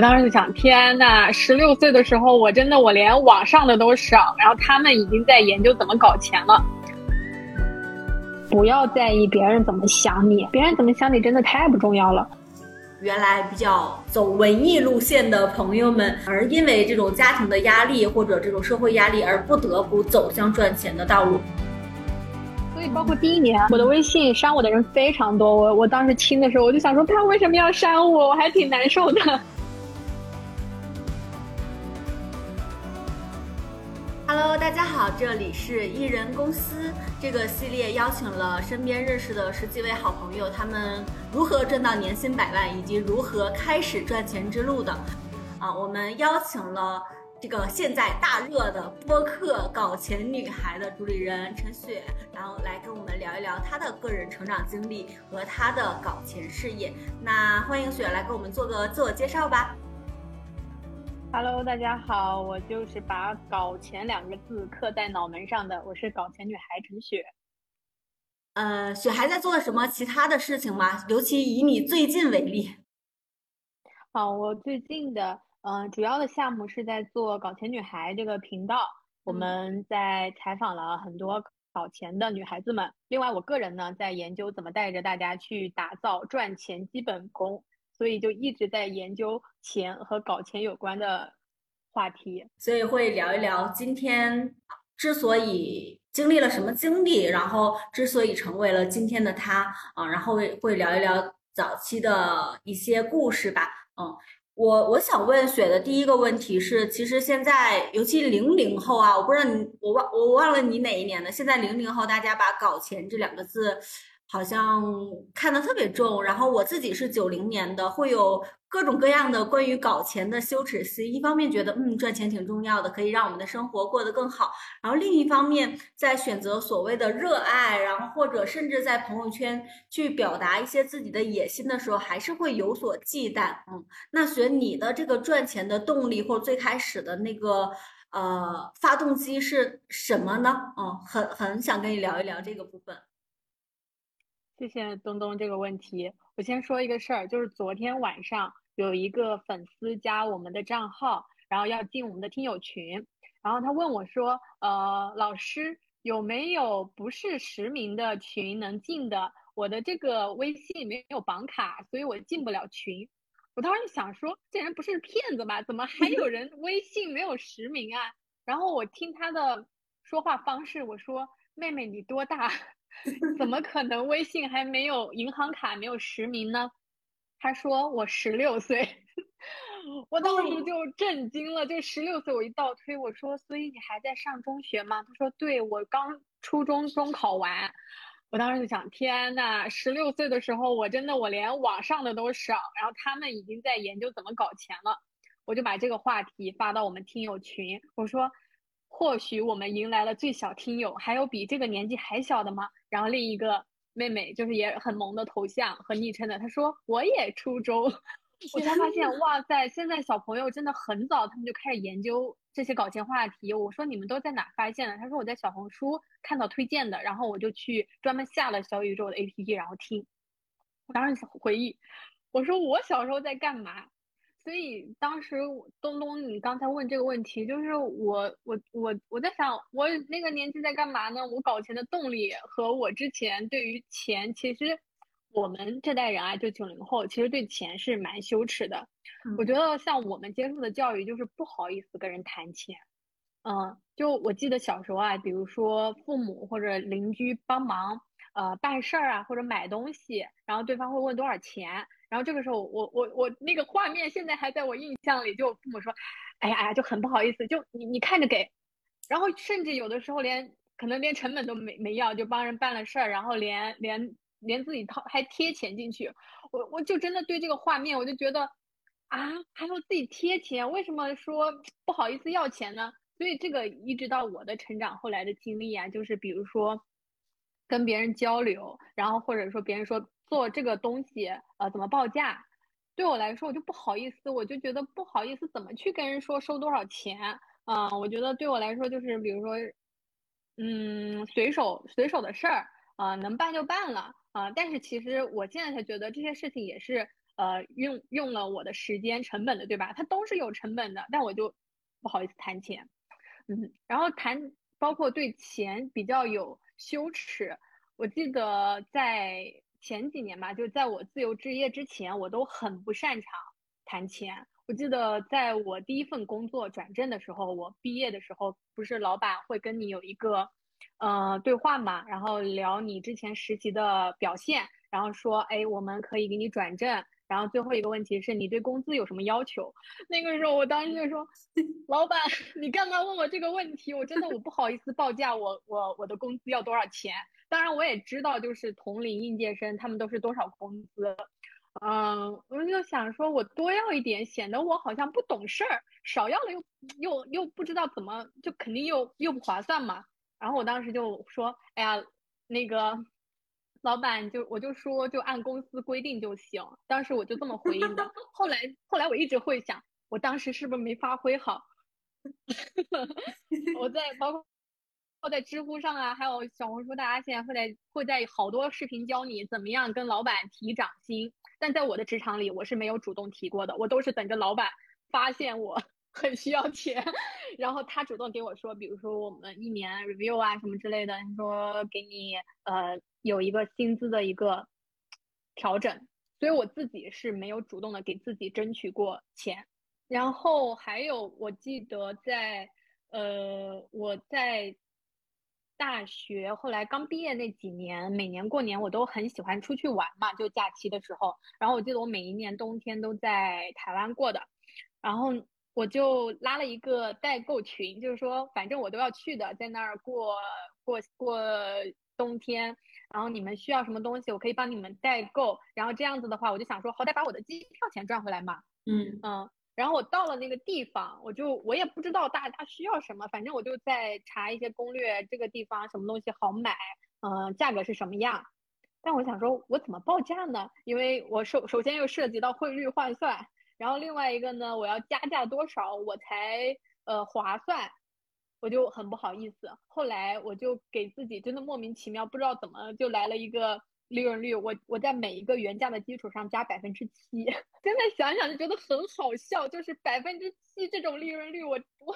我当时就想，天呐，十六岁的时候，我真的我连网上的都少，然后他们已经在研究怎么搞钱了。不要在意别人怎么想你，别人怎么想你真的太不重要了。原来比较走文艺路线的朋友们，而因为这种家庭的压力或者这种社会压力，而不得不走向赚钱的道路。所以，包括第一年，我的微信删我的人非常多。我我当时听的时候，我就想说，他为什么要删我？我还挺难受的。Hello，大家好，这里是艺人公司这个系列，邀请了身边认识的十几位好朋友，他们如何赚到年薪百万，以及如何开始赚钱之路的。啊，我们邀请了这个现在大热的播客“搞钱女孩”的主理人陈雪，然后来跟我们聊一聊她的个人成长经历和她的搞钱事业。那欢迎雪来给我们做个自我介绍吧。Hello，大家好，我就是把“搞钱”两个字刻在脑门上的，我是搞钱女孩陈雪。呃，雪还在做什么其他的事情吗？尤其以你最近为例。好，我最近的嗯，主要的项目是在做“搞钱女孩”这个频道，我们在采访了很多搞钱的女孩子们。另外，我个人呢，在研究怎么带着大家去打造赚钱基本功。所以就一直在研究钱和搞钱有关的话题，所以会聊一聊今天之所以经历了什么经历，然后之所以成为了今天的他啊，然后会会聊一聊早期的一些故事吧。嗯，我我想问雪的第一个问题是，其实现在尤其零零后啊，我不知道你我忘我忘了你哪一年的，现在零零后大家把搞钱这两个字。好像看得特别重，然后我自己是九零年的，会有各种各样的关于搞钱的羞耻心。一方面觉得，嗯，赚钱挺重要的，可以让我们的生活过得更好。然后另一方面，在选择所谓的热爱，然后或者甚至在朋友圈去表达一些自己的野心的时候，还是会有所忌惮。嗯，那选你的这个赚钱的动力，或者最开始的那个呃发动机是什么呢？嗯，很很想跟你聊一聊这个部分。谢谢东东这个问题。我先说一个事儿，就是昨天晚上有一个粉丝加我们的账号，然后要进我们的听友群，然后他问我说：“呃，老师有没有不是实名的群能进的？我的这个微信没有绑卡，所以我进不了群。”我当时想说，这人不是骗子吧？怎么还有人微信没有实名啊？然后我听他的说话方式，我说：“妹妹你多大？” 怎么可能微信还没有银行卡没有实名呢？他说我十六岁，我当时就震惊了。就十六岁，我一倒推，我说所以你还在上中学吗？他说对，我刚初中中考完。我当时就想，天呐，十六岁的时候，我真的我连网上的都少，然后他们已经在研究怎么搞钱了。我就把这个话题发到我们听友群，我说。或许我们迎来了最小听友，还有比这个年纪还小的吗？然后另一个妹妹就是也很萌的头像和昵称的，她说我也初中，我才发现哇塞，现在小朋友真的很早，他们就开始研究这些搞钱话题。我说你们都在哪发现的？他说我在小红书看到推荐的，然后我就去专门下了小宇宙的 APP，然后听。我当时回忆，我说我小时候在干嘛？所以当时东东，你刚才问这个问题，就是我我我我在想，我那个年纪在干嘛呢？我搞钱的动力和我之前对于钱，其实我们这代人啊，就九零后，其实对钱是蛮羞耻的。我觉得像我们接受的教育，就是不好意思跟人谈钱。嗯，就我记得小时候啊，比如说父母或者邻居帮忙呃办事儿啊，或者买东西，然后对方会问多少钱。然后这个时候，我我我那个画面现在还在我印象里，就父母说：“哎呀哎呀，就很不好意思，就你你看着给。”然后甚至有的时候连可能连成本都没没要，就帮人办了事儿，然后连连连自己掏还贴钱进去。我我就真的对这个画面，我就觉得啊，还要自己贴钱，为什么说不好意思要钱呢？所以这个一直到我的成长后来的经历啊，就是比如说跟别人交流，然后或者说别人说。做这个东西，呃，怎么报价？对我来说，我就不好意思，我就觉得不好意思，怎么去跟人说收多少钱？嗯，我觉得对我来说，就是比如说，嗯，随手随手的事儿，啊，能办就办了，啊，但是其实我现在才觉得这些事情也是，呃用用了我的时间成本的，对吧？它都是有成本的，但我就不好意思谈钱，嗯，然后谈包括对钱比较有羞耻。我记得在前几年吧，就在我自由职业之前，我都很不擅长谈钱。我记得在我第一份工作转正的时候，我毕业的时候，不是老板会跟你有一个，呃，对话嘛，然后聊你之前实习的表现，然后说，哎，我们可以给你转正，然后最后一个问题是你对工资有什么要求？那个时候我当时就说，老板，你干嘛问我这个问题？我真的我不好意思报价，我我我的工资要多少钱？当然我也知道，就是同龄应届生他们都是多少工资。嗯，我就想说，我多要一点，显得我好像不懂事儿；少要了又又又不知道怎么，就肯定又又不划算嘛。然后我当时就说：“哎呀，那个老板，就我就说，就按公司规定就行。”当时我就这么回应的。后来后来我一直会想，我当时是不是没发挥好？我在包括。在知乎上啊，还有小红书，大家现在会在会在好多视频教你怎么样跟老板提涨薪。但在我的职场里，我是没有主动提过的，我都是等着老板发现我 很需要钱，然后他主动给我说，比如说我们一年 review 啊什么之类的，说给你呃有一个薪资的一个调整。所以我自己是没有主动的给自己争取过钱。然后还有，我记得在呃我在。大学后来刚毕业那几年，每年过年我都很喜欢出去玩嘛，就假期的时候。然后我记得我每一年冬天都在台湾过的，然后我就拉了一个代购群，就是说反正我都要去的，在那儿过过过冬天。然后你们需要什么东西，我可以帮你们代购。然后这样子的话，我就想说，好歹把我的机票钱赚回来嘛。嗯嗯。然后我到了那个地方，我就我也不知道大家需要什么，反正我就在查一些攻略，这个地方什么东西好买，嗯，价格是什么样。但我想说，我怎么报价呢？因为我首首先又涉及到汇率换算，然后另外一个呢，我要加价多少我才呃划算，我就很不好意思。后来我就给自己真的莫名其妙，不知道怎么就来了一个。利润率，我我在每一个原价的基础上加百分之七，现在想想就觉得很好笑，就是百分之七这种利润率，我我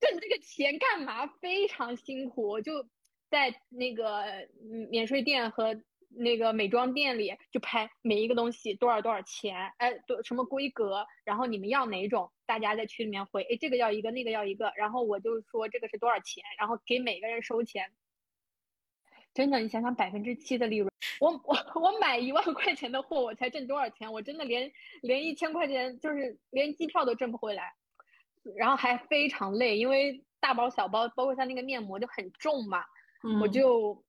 挣这个钱干嘛？非常辛苦，我就在那个免税店和那个美妆店里就拍每一个东西多少多少钱，哎，多什么规格，然后你们要哪种？大家在群里面回，哎，这个要一个，那个要一个，然后我就说这个是多少钱，然后给每个人收钱。真的，你想想百分之七的利润，我我我买一万块钱的货，我才挣多少钱？我真的连连一千块钱，就是连机票都挣不回来，然后还非常累，因为大包小包，包括像那个面膜就很重嘛。我就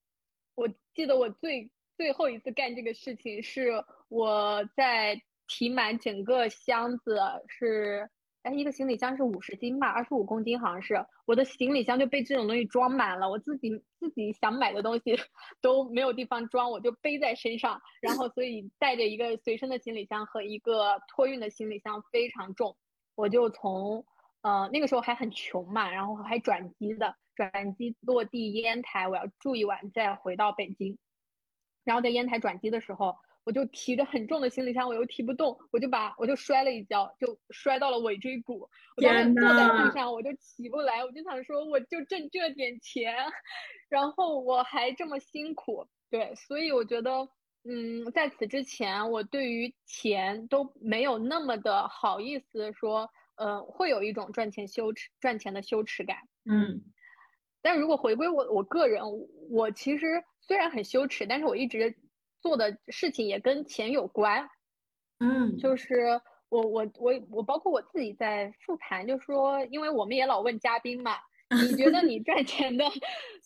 我记得我最最后一次干这个事情是我在提满整个箱子是。哎，一个行李箱是五十斤吧，二十五公斤好像是。我的行李箱就被这种东西装满了，我自己自己想买的东西都没有地方装，我就背在身上，然后所以带着一个随身的行李箱和一个托运的行李箱非常重，我就从呃那个时候还很穷嘛，然后还转机的，转机落地烟台，我要住一晚再回到北京，然后在烟台转机的时候。我就提着很重的行李箱，我又提不动，我就把我就摔了一跤，就摔到了尾椎骨。我当时坐在地上，我就起不来。我就想说，我就挣这点钱，然后我还这么辛苦，对，所以我觉得，嗯，在此之前，我对于钱都没有那么的好意思说，呃，会有一种赚钱羞耻、赚钱的羞耻感。嗯，但如果回归我我个人，我其实虽然很羞耻，但是我一直。做的事情也跟钱有关，嗯，就是我我我我包括我自己在复盘，就说，因为我们也老问嘉宾嘛，你觉得你赚钱的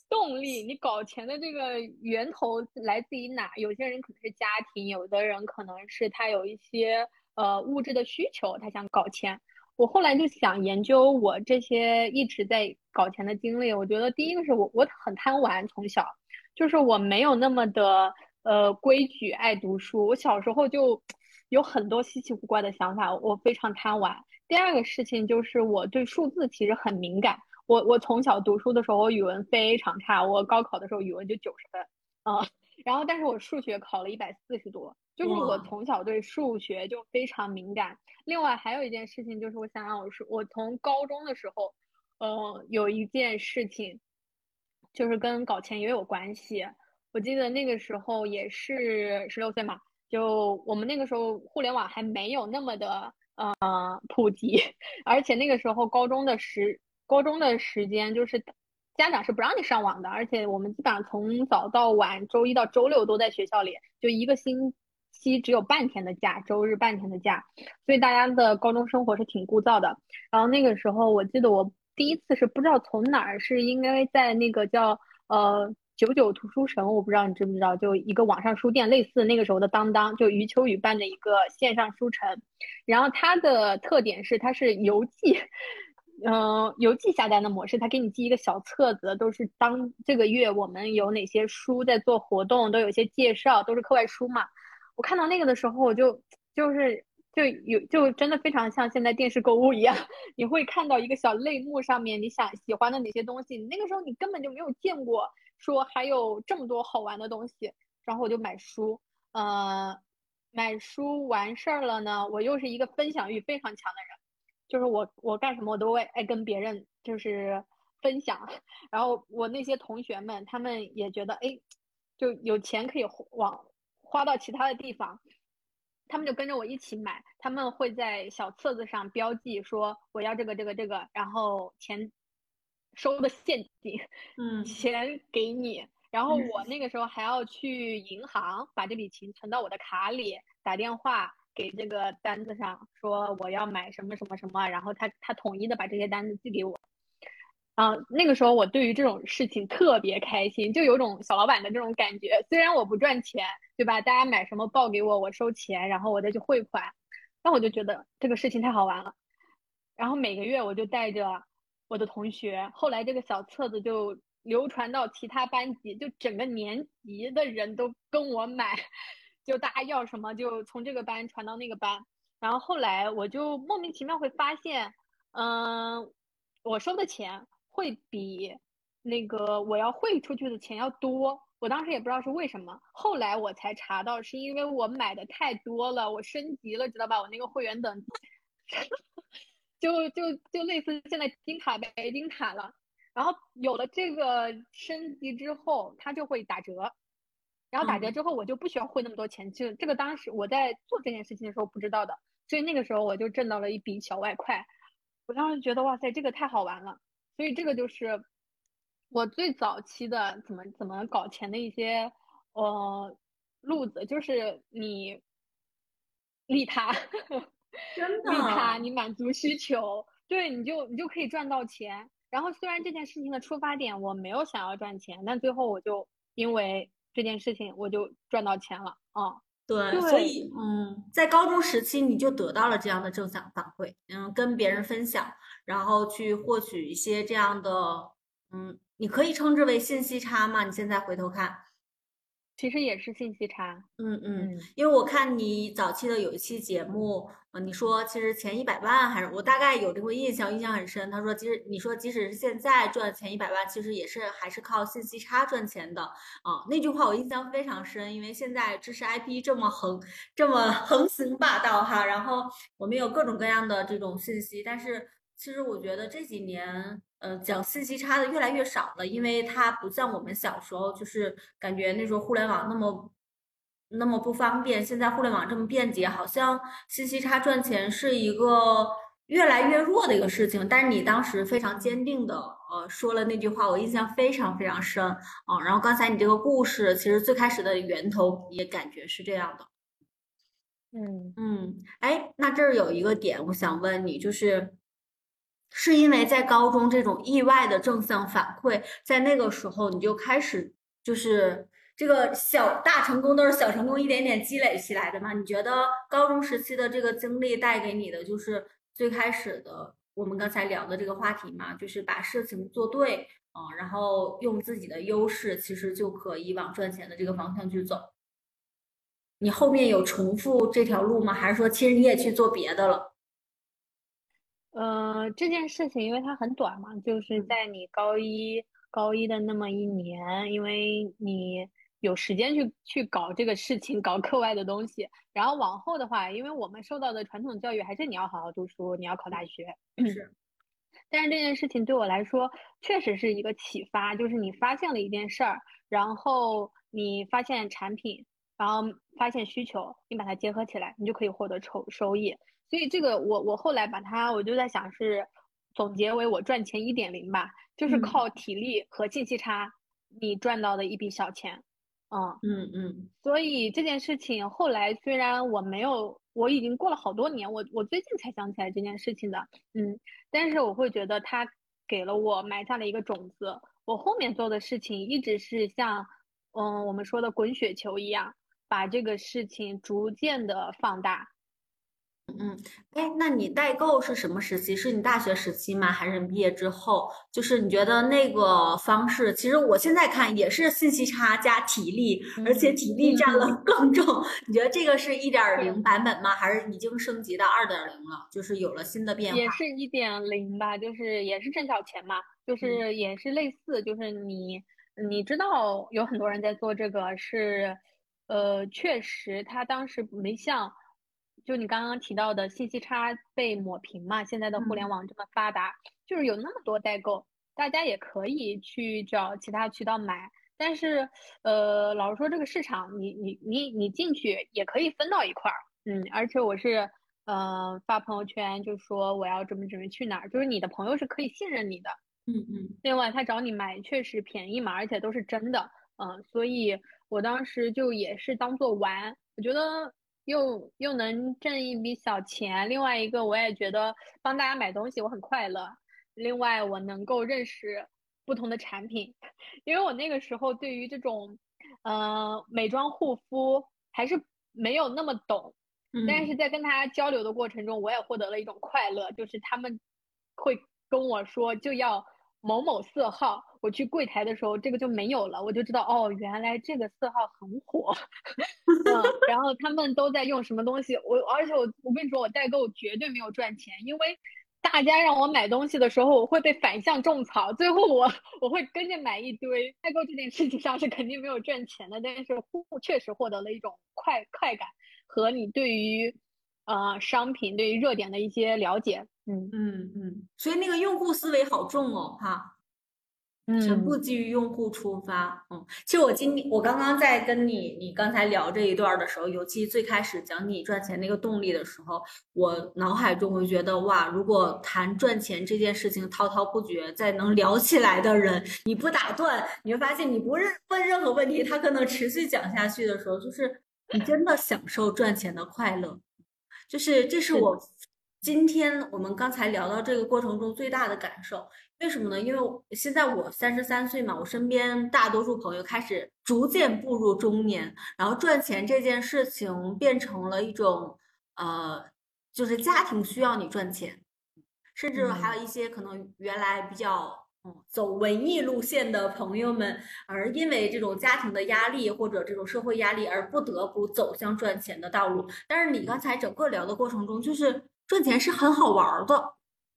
动力，你搞钱的这个源头来自于哪？有些人可能是家庭，有的人可能是他有一些呃物质的需求，他想搞钱。我后来就想研究我这些一直在搞钱的经历，我觉得第一个是我我很贪玩，从小就是我没有那么的。呃，规矩爱读书，我小时候就有很多稀奇古怪的想法，我非常贪玩。第二个事情就是我对数字其实很敏感，我我从小读书的时候，我语文非常差，我高考的时候语文就九十分，啊，然后但是我数学考了一百四十多，就是我从小对数学就非常敏感。另外还有一件事情就是，我想想，我是我从高中的时候，呃，有一件事情就是跟搞钱也有关系。我记得那个时候也是十六岁嘛，就我们那个时候互联网还没有那么的呃普及，而且那个时候高中的时高中的时间就是家长是不让你上网的，而且我们基本上从早到晚，周一到周六都在学校里，就一个星期只有半天的假，周日半天的假，所以大家的高中生活是挺枯燥的。然后那个时候我记得我第一次是不知道从哪儿，是应该在那个叫呃。九九图书城，我不知道你知不知道，就一个网上书店，类似那个时候的当当，就余秋雨办的一个线上书城。然后它的特点是它是邮寄，嗯，邮寄下单的模式，它给你寄一个小册子，都是当这个月我们有哪些书在做活动，都有些介绍，都是课外书嘛。我看到那个的时候，我就就是就有就真的非常像现在电视购物一样，你会看到一个小类目上面你想喜欢的哪些东西，那个时候你根本就没有见过。说还有这么多好玩的东西，然后我就买书，呃，买书完事儿了呢，我又是一个分享欲非常强的人，就是我我干什么我都会爱跟别人就是分享，然后我那些同学们他们也觉得哎，就有钱可以往花到其他的地方，他们就跟着我一起买，他们会在小册子上标记说我要这个这个这个，然后钱。收的现金，嗯，钱给你，然后我那个时候还要去银行把这笔钱存到我的卡里，打电话给这个单子上说我要买什么什么什么，然后他他统一的把这些单子寄给我。啊，那个时候我对于这种事情特别开心，就有种小老板的这种感觉。虽然我不赚钱，对吧？大家买什么报给我，我收钱，然后我再去汇款，那我就觉得这个事情太好玩了。然后每个月我就带着。我的同学，后来这个小册子就流传到其他班级，就整个年级的人都跟我买，就大家要什么就从这个班传到那个班。然后后来我就莫名其妙会发现，嗯，我收的钱会比那个我要汇出去的钱要多。我当时也不知道是为什么，后来我才查到是因为我买的太多了，我升级了，知道吧？我那个会员等级。就就就类似现在金卡白金卡了，然后有了这个升级之后，它就会打折，然后打折之后我就不需要汇那么多钱，就这个当时我在做这件事情的时候不知道的，所以那个时候我就挣到了一笔小外快，我当时觉得哇塞，这个太好玩了，所以这个就是我最早期的怎么怎么搞钱的一些呃路子，就是你利他。真的，他你满足需求，对，你就你就可以赚到钱。然后虽然这件事情的出发点我没有想要赚钱，但最后我就因为这件事情我就赚到钱了啊。对，所以嗯，在高中时期你就得到了这样的正向反馈，嗯，跟别人分享，然后去获取一些这样的，嗯，你可以称之为信息差吗？你现在回头看。其实也是信息差，嗯嗯，因为我看你早期的有一期节目，啊，你说其实前一百万还是我大概有这个印象，印象很深。他说，其实你说即使是现在赚前一百万，其实也是还是靠信息差赚钱的啊。那句话我印象非常深，因为现在知识 IP 这么横，这么横行霸道哈，然后我们有各种各样的这种信息，但是其实我觉得这几年。呃，讲信息差的越来越少了，因为它不像我们小时候，就是感觉那时候互联网那么那么不方便。现在互联网这么便捷，好像信息差赚钱是一个越来越弱的一个事情。但是你当时非常坚定的呃说了那句话，我印象非常非常深啊。然后刚才你这个故事，其实最开始的源头也感觉是这样的。嗯嗯，哎，那这儿有一个点，我想问你，就是。是因为在高中这种意外的正向反馈，在那个时候你就开始就是这个小大成功都是小成功一点点积累起来的嘛？你觉得高中时期的这个经历带给你的就是最开始的我们刚才聊的这个话题嘛？就是把事情做对啊，然后用自己的优势，其实就可以往赚钱的这个方向去走。你后面有重复这条路吗？还是说其实你也去做别的了？呃，这件事情因为它很短嘛，就是在你高一高一的那么一年，因为你有时间去去搞这个事情，搞课外的东西。然后往后的话，因为我们受到的传统教育还是你要好好读书，你要考大学。是。但是这件事情对我来说确实是一个启发，就是你发现了一件事儿，然后你发现产品，然后发现需求，你把它结合起来，你就可以获得收收益。所以这个我我后来把它，我就在想是总结为我赚钱一点零吧，就是靠体力和信息差，你赚到的一笔小钱。嗯嗯嗯。所以这件事情后来虽然我没有。我已经过了好多年，我我最近才想起来这件事情的，嗯，但是我会觉得它给了我埋下了一个种子，我后面做的事情一直是像，嗯，我们说的滚雪球一样，把这个事情逐渐的放大。嗯，哎，那你代购是什么时期？是你大学时期吗？还是你毕业之后？就是你觉得那个方式，其实我现在看也是信息差加体力，而且体力占了更重。你觉得这个是一点零版本吗？还是已经升级到二点零了？就是有了新的变化？也是一点零吧，就是也是挣小钱嘛，就是也是类似，就是你你知道有很多人在做这个，是呃，确实他当时没像。就你刚刚提到的信息差被抹平嘛？现在的互联网这么发达，就是有那么多代购，大家也可以去找其他渠道买。但是，呃，老实说，这个市场你你你你进去也可以分到一块儿，嗯。而且我是，呃，发朋友圈就说我要这么准备去哪儿，就是你的朋友是可以信任你的，嗯嗯。另外，他找你买确实便宜嘛，而且都是真的，嗯。所以我当时就也是当做玩，我觉得。又又能挣一笔小钱，另外一个我也觉得帮大家买东西我很快乐。另外我能够认识不同的产品，因为我那个时候对于这种，呃，美妆护肤还是没有那么懂。但是在跟他交流的过程中，我也获得了一种快乐，就是他们会跟我说就要。某某色号，我去柜台的时候，这个就没有了，我就知道哦，原来这个色号很火。嗯，然后他们都在用什么东西？我而且我我跟你说，我代购绝对没有赚钱，因为大家让我买东西的时候，我会被反向种草，最后我我会跟着买一堆。代购这件事情上是肯定没有赚钱的，但是确实获得了一种快快感和你对于呃商品对于热点的一些了解。嗯嗯嗯，所以那个用户思维好重哦，哈，全部基于用户出发。嗯，其实我今天我刚刚在跟你你刚才聊这一段的时候，尤其最开始讲你赚钱那个动力的时候，我脑海中会觉得哇，如果谈赚钱这件事情滔滔不绝，在能聊起来的人，你不打断，你会发现你不问问任何问题，他可能持续讲下去的时候，就是你真的享受赚钱的快乐，就是这是我。今天我们刚才聊到这个过程中最大的感受，为什么呢？因为现在我三十三岁嘛，我身边大多数朋友开始逐渐步入中年，然后赚钱这件事情变成了一种，呃，就是家庭需要你赚钱，甚至还有一些可能原来比较嗯走文艺路线的朋友们，而因为这种家庭的压力或者这种社会压力而不得不走向赚钱的道路。但是你刚才整个聊的过程中，就是。赚钱是很好玩的，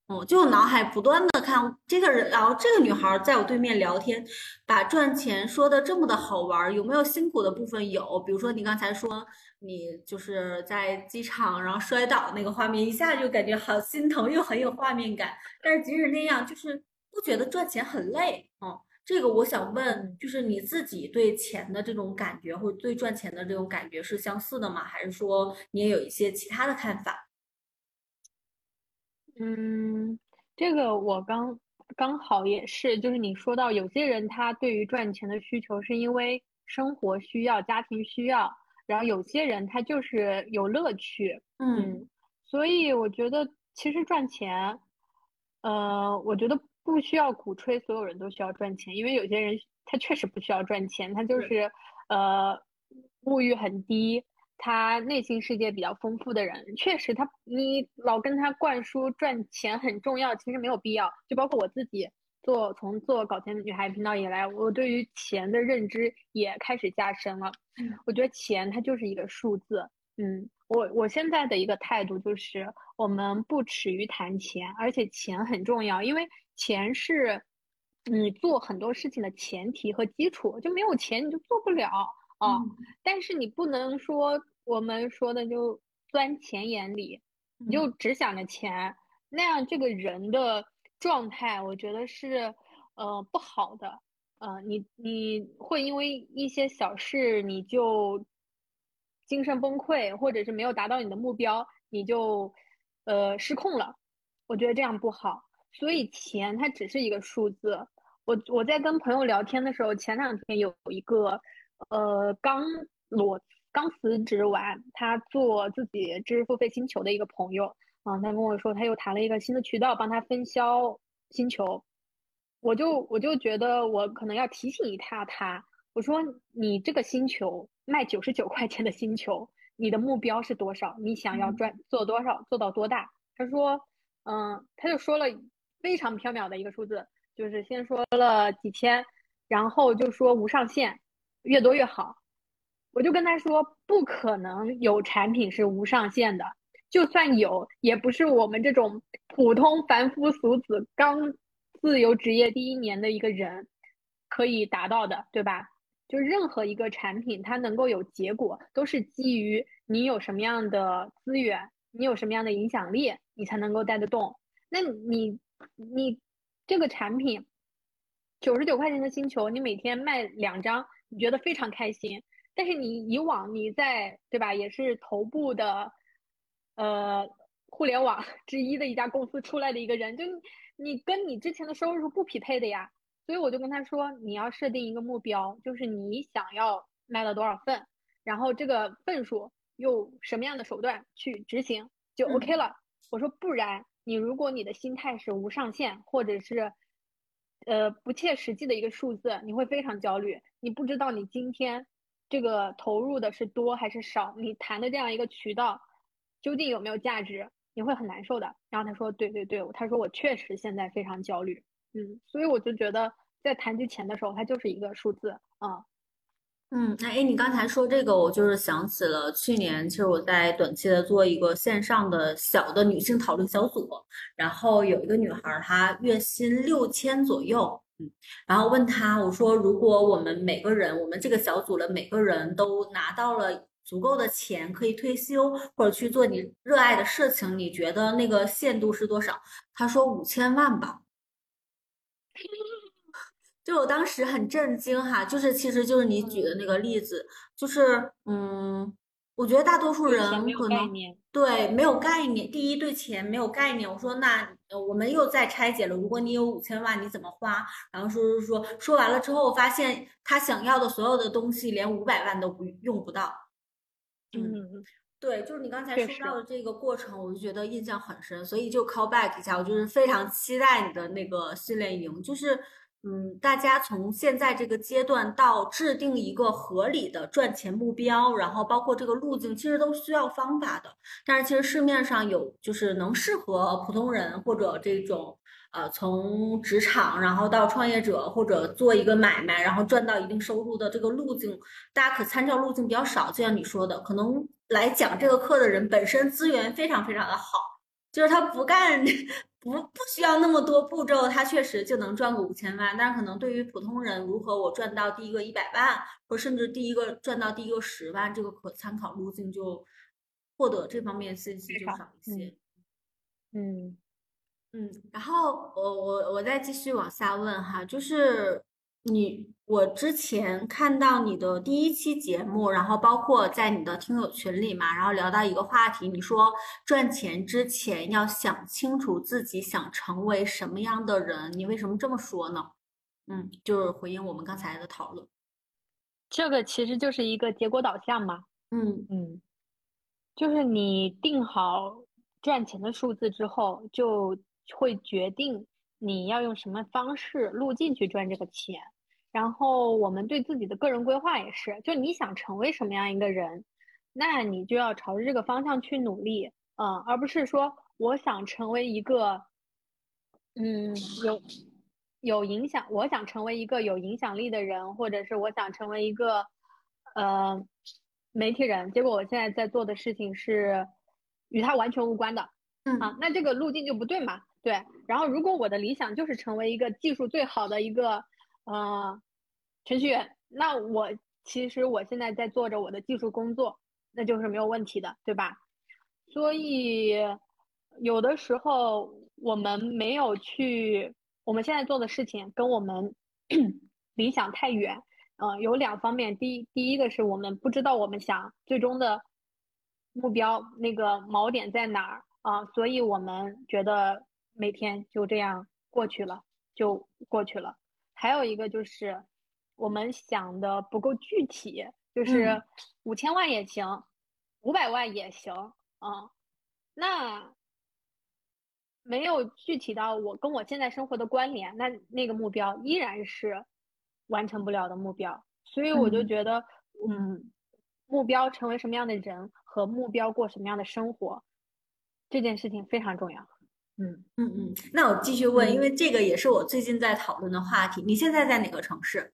嗯，就脑海不断的看这个人，然后这个女孩在我对面聊天，把赚钱说的这么的好玩，有没有辛苦的部分？有，比如说你刚才说你就是在机场然后摔倒那个画面，一下就感觉好心疼，又很有画面感。但是即使那样，就是不觉得赚钱很累，嗯，这个我想问，就是你自己对钱的这种感觉，或者对赚钱的这种感觉是相似的吗？还是说你也有一些其他的看法？嗯，这个我刚刚好也是，就是你说到有些人他对于赚钱的需求是因为生活需要、家庭需要，然后有些人他就是有乐趣，嗯，所以我觉得其实赚钱，呃，我觉得不需要鼓吹所有人都需要赚钱，因为有些人他确实不需要赚钱，他就是呃物欲很低。他内心世界比较丰富的人，确实他你老跟他灌输赚钱很重要，其实没有必要。就包括我自己做从做搞钱女孩频道以来，我对于钱的认知也开始加深了。我觉得钱它就是一个数字。嗯，我我现在的一个态度就是，我们不耻于谈钱，而且钱很重要，因为钱是你做很多事情的前提和基础，就没有钱你就做不了啊。但是你不能说我们说的就钻钱眼里，你就只想着钱，那样这个人的状态，我觉得是呃不好的。呃，你你会因为一些小事你就精神崩溃，或者是没有达到你的目标，你就呃失控了。我觉得这样不好。所以钱它只是一个数字。我我在跟朋友聊天的时候，前两天有一个呃刚裸刚辞职完，他做自己知识付费星球的一个朋友，啊，他跟我说他又谈了一个新的渠道帮他分销星球，我就我就觉得我可能要提醒一下他，我说你这个星球卖九十九块钱的星球，你的目标是多少？你想要赚做多少？做到多大？他说，嗯，他就说了。非常缥缈的一个数字，就是先说了几千，然后就说无上限，越多越好。我就跟他说，不可能有产品是无上限的，就算有，也不是我们这种普通凡夫俗子刚自由职业第一年的一个人可以达到的，对吧？就任何一个产品，它能够有结果，都是基于你有什么样的资源，你有什么样的影响力，你才能够带得动。那你。你这个产品九十九块钱的星球，你每天卖两张，你觉得非常开心。但是你以往你在对吧，也是头部的呃互联网之一的一家公司出来的一个人，就你跟你之前的收入是不匹配的呀。所以我就跟他说，你要设定一个目标，就是你想要卖了多少份，然后这个份数用什么样的手段去执行就 OK 了。我说不然。你如果你的心态是无上限，或者是，呃不切实际的一个数字，你会非常焦虑。你不知道你今天这个投入的是多还是少，你谈的这样一个渠道究竟有没有价值，你会很难受的。然后他说，对对对，他说我确实现在非常焦虑，嗯，所以我就觉得在谈及钱的时候，它就是一个数字啊。嗯，那哎，你刚才说这个，我就是想起了去年，其实我在短期的做一个线上的小的女性讨论小组，然后有一个女孩，她月薪六千左右，嗯，然后问他，我说，如果我们每个人，我们这个小组的每个人都拿到了足够的钱，可以退休或者去做你热爱的事情，你觉得那个限度是多少？他说五千万吧。就我当时很震惊哈，就是其实就是你举的那个例子，就是嗯，我觉得大多数人可能对没有概念，第一对钱没有概念。我说那我们又在拆解了，如果你有五千万，你怎么花？然后说说说说完了之后，发现他想要的所有的东西连五百万都不用不到。嗯，对，就是你刚才说到的这个过程，我就觉得印象很深，所以就 call back 一下，我就是非常期待你的那个训练营，就是。嗯，大家从现在这个阶段到制定一个合理的赚钱目标，然后包括这个路径，其实都需要方法的。但是其实市面上有就是能适合普通人或者这种呃从职场然后到创业者或者做一个买卖然后赚到一定收入的这个路径，大家可参照路径比较少。就像你说的，可能来讲这个课的人本身资源非常非常的好，就是他不干。不不需要那么多步骤，他确实就能赚个五千万。但是可能对于普通人，如何我赚到第一个一百万，或甚至第一个赚到第一个十万，这个可参考路径就获得这方面信息就少一些。嗯嗯，然后我我我再继续往下问哈，就是。你我之前看到你的第一期节目，然后包括在你的听友群里嘛，然后聊到一个话题，你说赚钱之前要想清楚自己想成为什么样的人，你为什么这么说呢？嗯，就是回应我们刚才的讨论。这个其实就是一个结果导向嘛。嗯嗯，就是你定好赚钱的数字之后，就会决定。你要用什么方式路径去赚这个钱？然后我们对自己的个人规划也是，就你想成为什么样一个人，那你就要朝着这个方向去努力，嗯，而不是说我想成为一个，嗯，有有影响，我想成为一个有影响力的人，或者是我想成为一个呃媒体人，结果我现在在做的事情是与他完全无关的，嗯啊，那这个路径就不对嘛。对，然后如果我的理想就是成为一个技术最好的一个呃程序员，那我其实我现在在做着我的技术工作，那就是没有问题的，对吧？所以有的时候我们没有去，我们现在做的事情跟我们 理想太远，嗯，有两方面，第一第一个是我们不知道我们想最终的目标那个锚点在哪儿啊，所以我们觉得。每天就这样过去了，就过去了。还有一个就是，我们想的不够具体，就是五千万也行，五百万也行，啊，那没有具体到我跟我现在生活的关联，那那个目标依然是完成不了的目标。所以我就觉得，嗯，目标成为什么样的人和目标过什么样的生活，这件事情非常重要。嗯嗯嗯，那我继续问，因为这个也是我最近在讨论的话题。你现在在哪个城市？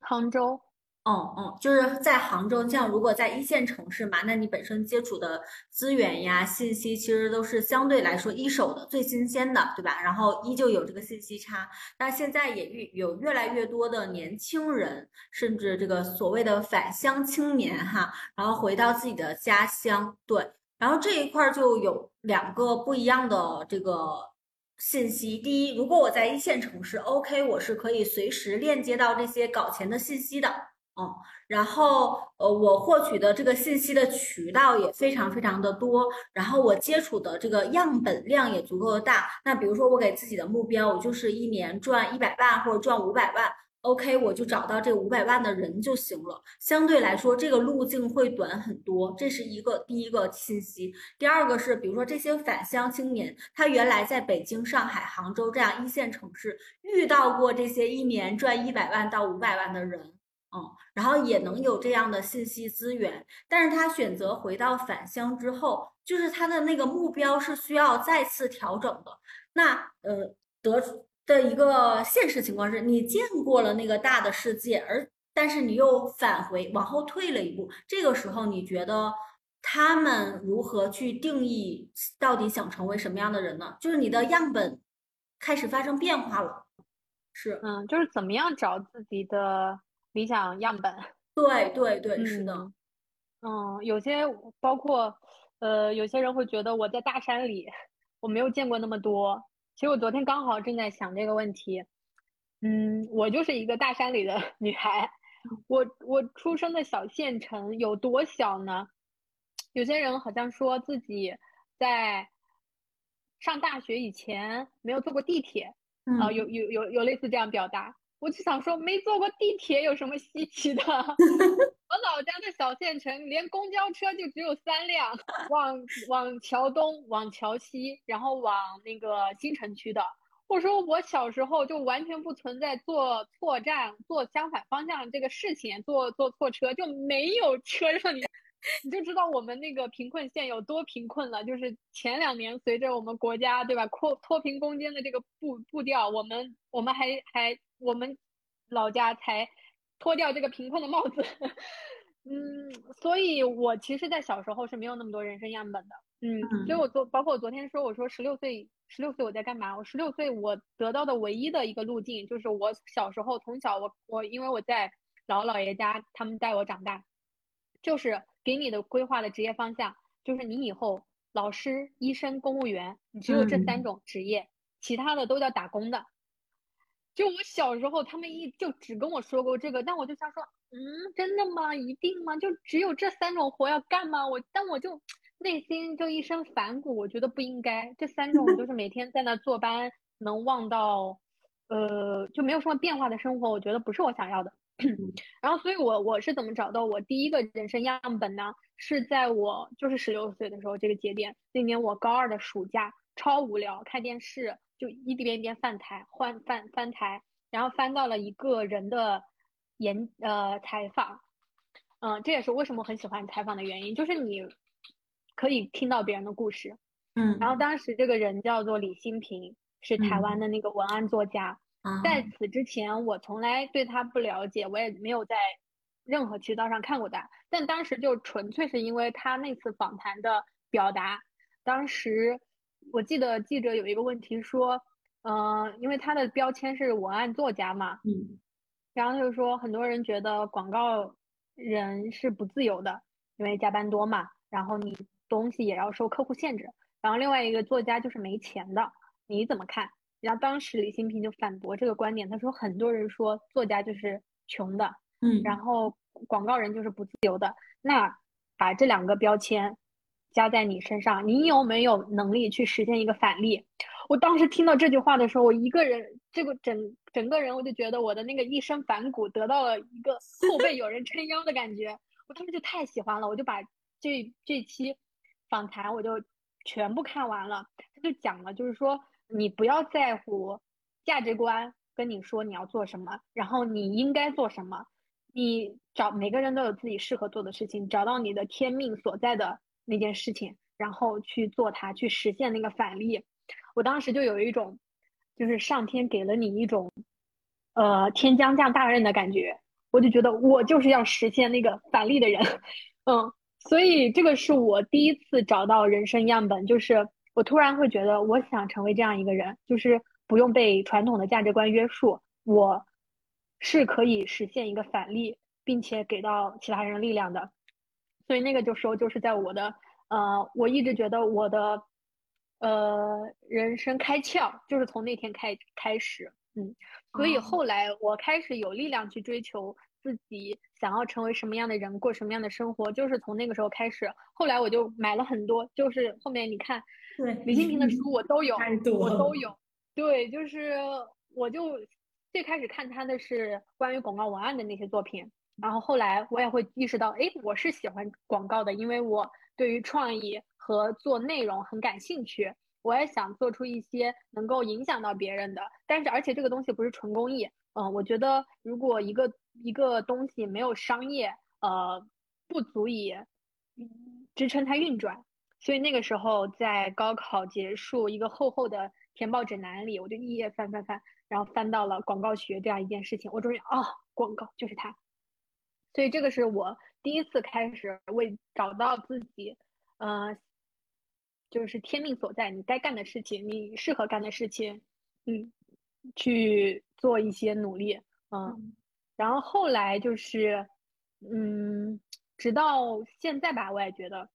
杭州。哦哦，就是在杭州。像如果在一线城市嘛，那你本身接触的资源呀、信息其实都是相对来说一手的、最新鲜的，对吧？然后依旧有这个信息差。那现在也越有越来越多的年轻人，甚至这个所谓的返乡青年哈，然后回到自己的家乡，对。然后这一块就有两个不一样的这个信息。第一，如果我在一线城市，OK，我是可以随时链接到这些搞钱的信息的，嗯。然后，呃，我获取的这个信息的渠道也非常非常的多，然后我接触的这个样本量也足够的大。那比如说，我给自己的目标，我就是一年赚一百万或者赚五百万。OK，我就找到这五百万的人就行了。相对来说，这个路径会短很多。这是一个第一个信息。第二个是，比如说这些返乡青年，他原来在北京、上海、杭州这样一线城市遇到过这些一年赚一百万到五百万的人，嗯，然后也能有这样的信息资源。但是他选择回到返乡之后，就是他的那个目标是需要再次调整的。那呃，得。的一个现实情况是，你见过了那个大的世界，而但是你又返回往后退了一步。这个时候，你觉得他们如何去定义到底想成为什么样的人呢？就是你的样本开始发生变化了，是，嗯，就是怎么样找自己的理想样本？对对对，是的，嗯，有些包括，呃，有些人会觉得我在大山里，我没有见过那么多。其实我昨天刚好正在想这个问题，嗯，我就是一个大山里的 女孩，我我出生的小县城有多小呢？有些人好像说自己在上大学以前没有坐过地铁，啊，有有有有类似这样表达。我就想说，没坐过地铁有什么稀奇的？我老家的小县城，连公交车就只有三辆，往往桥东，往桥西，然后往那个新城区的。我说我小时候就完全不存在坐错站、坐相反方向这个事情，坐坐错车就没有车让你，你就知道我们那个贫困县有多贫困了。就是前两年随着我们国家对吧扩脱贫攻坚的这个步步调，我们我们还还。我们老家才脱掉这个贫困的帽子，嗯，所以我其实，在小时候是没有那么多人生样本的，嗯，所以我昨包括我昨天说，我说十六岁，十六岁我在干嘛？我十六岁我得到的唯一的一个路径，就是我小时候从小我我因为我在姥姥姥爷家，他们带我长大，就是给你的规划的职业方向，就是你以后老师、医生、公务员，你只有这三种职业，其他的都叫打工的。就我小时候，他们一就只跟我说过这个，但我就想说，嗯，真的吗？一定吗？就只有这三种活要干吗？我，但我就内心就一身反骨，我觉得不应该。这三种就是每天在那坐班，能望到，呃，就没有什么变化的生活，我觉得不是我想要的。然后，所以我我是怎么找到我第一个人生样本呢？是在我就是十六岁的时候这个节点，那年我高二的暑假，超无聊，看电视。就一边一边翻台，换翻翻台，然后翻到了一个人的演呃采访，嗯，这也是为什么很喜欢采访的原因，就是你可以听到别人的故事，嗯，然后当时这个人叫做李新平，是台湾的那个文案作家，在此之前我从来对他不了解，我也没有在任何渠道上看过他，但当时就纯粹是因为他那次访谈的表达，当时。我记得记者有一个问题说，嗯，因为他的标签是文案作家嘛，嗯，然后他就说很多人觉得广告人是不自由的，因为加班多嘛，然后你东西也要受客户限制。然后另外一个作家就是没钱的，你怎么看？然后当时李新平就反驳这个观点，他说很多人说作家就是穷的，嗯，然后广告人就是不自由的。那把这两个标签加在你身上，你有没有能力去实现一个反例？我当时听到这句话的时候，我一个人这个整整个人我就觉得我的那个一身反骨得到了一个后背有人撑腰的感觉，我当时就太喜欢了，我就把这这期访谈我就。全部看完了，他就讲了，就是说你不要在乎价值观跟你说你要做什么，然后你应该做什么，你找每个人都有自己适合做的事情，找到你的天命所在的那件事情，然后去做它，去实现那个反例。我当时就有一种，就是上天给了你一种，呃，天将降大任的感觉，我就觉得我就是要实现那个反例的人，嗯。所以这个是我第一次找到人生样本，就是我突然会觉得，我想成为这样一个人，就是不用被传统的价值观约束，我是可以实现一个反例，并且给到其他人力量的。所以那个就时候就是在我的呃，我一直觉得我的呃人生开窍就是从那天开开始，嗯，所以后来我开始有力量去追求。自己想要成为什么样的人，过什么样的生活，就是从那个时候开始。后来我就买了很多，就是后面你看，对李新平的书我都有，我都有。对，就是我就最开始看他的是关于广告文案的那些作品，然后后来我也会意识到，哎，我是喜欢广告的，因为我对于创意和做内容很感兴趣，我也想做出一些能够影响到别人的。但是而且这个东西不是纯公益。嗯，我觉得如果一个一个东西没有商业，呃，不足以支撑它运转。所以那个时候，在高考结束一个厚厚的填报指南里，我就一页翻翻翻，然后翻到了广告学这样一件事情。我终于啊，广告就是它。所以这个是我第一次开始为找到自己，呃，就是天命所在，你该干的事情，你适合干的事情，嗯，去。做一些努力，嗯，然后后来就是，嗯，直到现在吧，我也觉得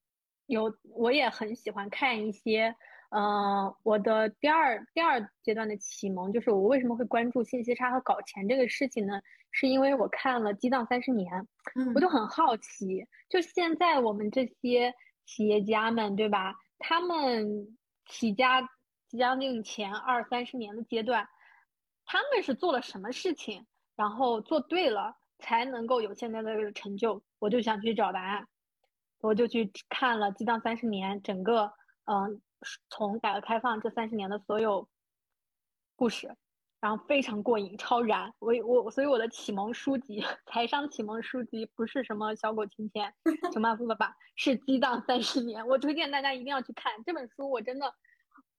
有，我也很喜欢看一些，嗯，我的第二第二阶段的启蒙就是我为什么会关注信息差和搞钱这个事情呢？是因为我看了《激荡三十年》，我就很好奇，就现在我们这些企业家们，对吧？他们起家即将近前二三十年的阶段。他们是做了什么事情，然后做对了，才能够有现在的这个成就。我就想去找答案，我就去看了《激荡三十年》整个，嗯，从改革开放这三十年的所有故事，然后非常过瘾，超燃。我我所以我的启蒙书籍，财商启蒙书籍不是什么小狗钱钱、穷爸富爸爸，是《激荡三十年》。我推荐大家一定要去看这本书，我真的。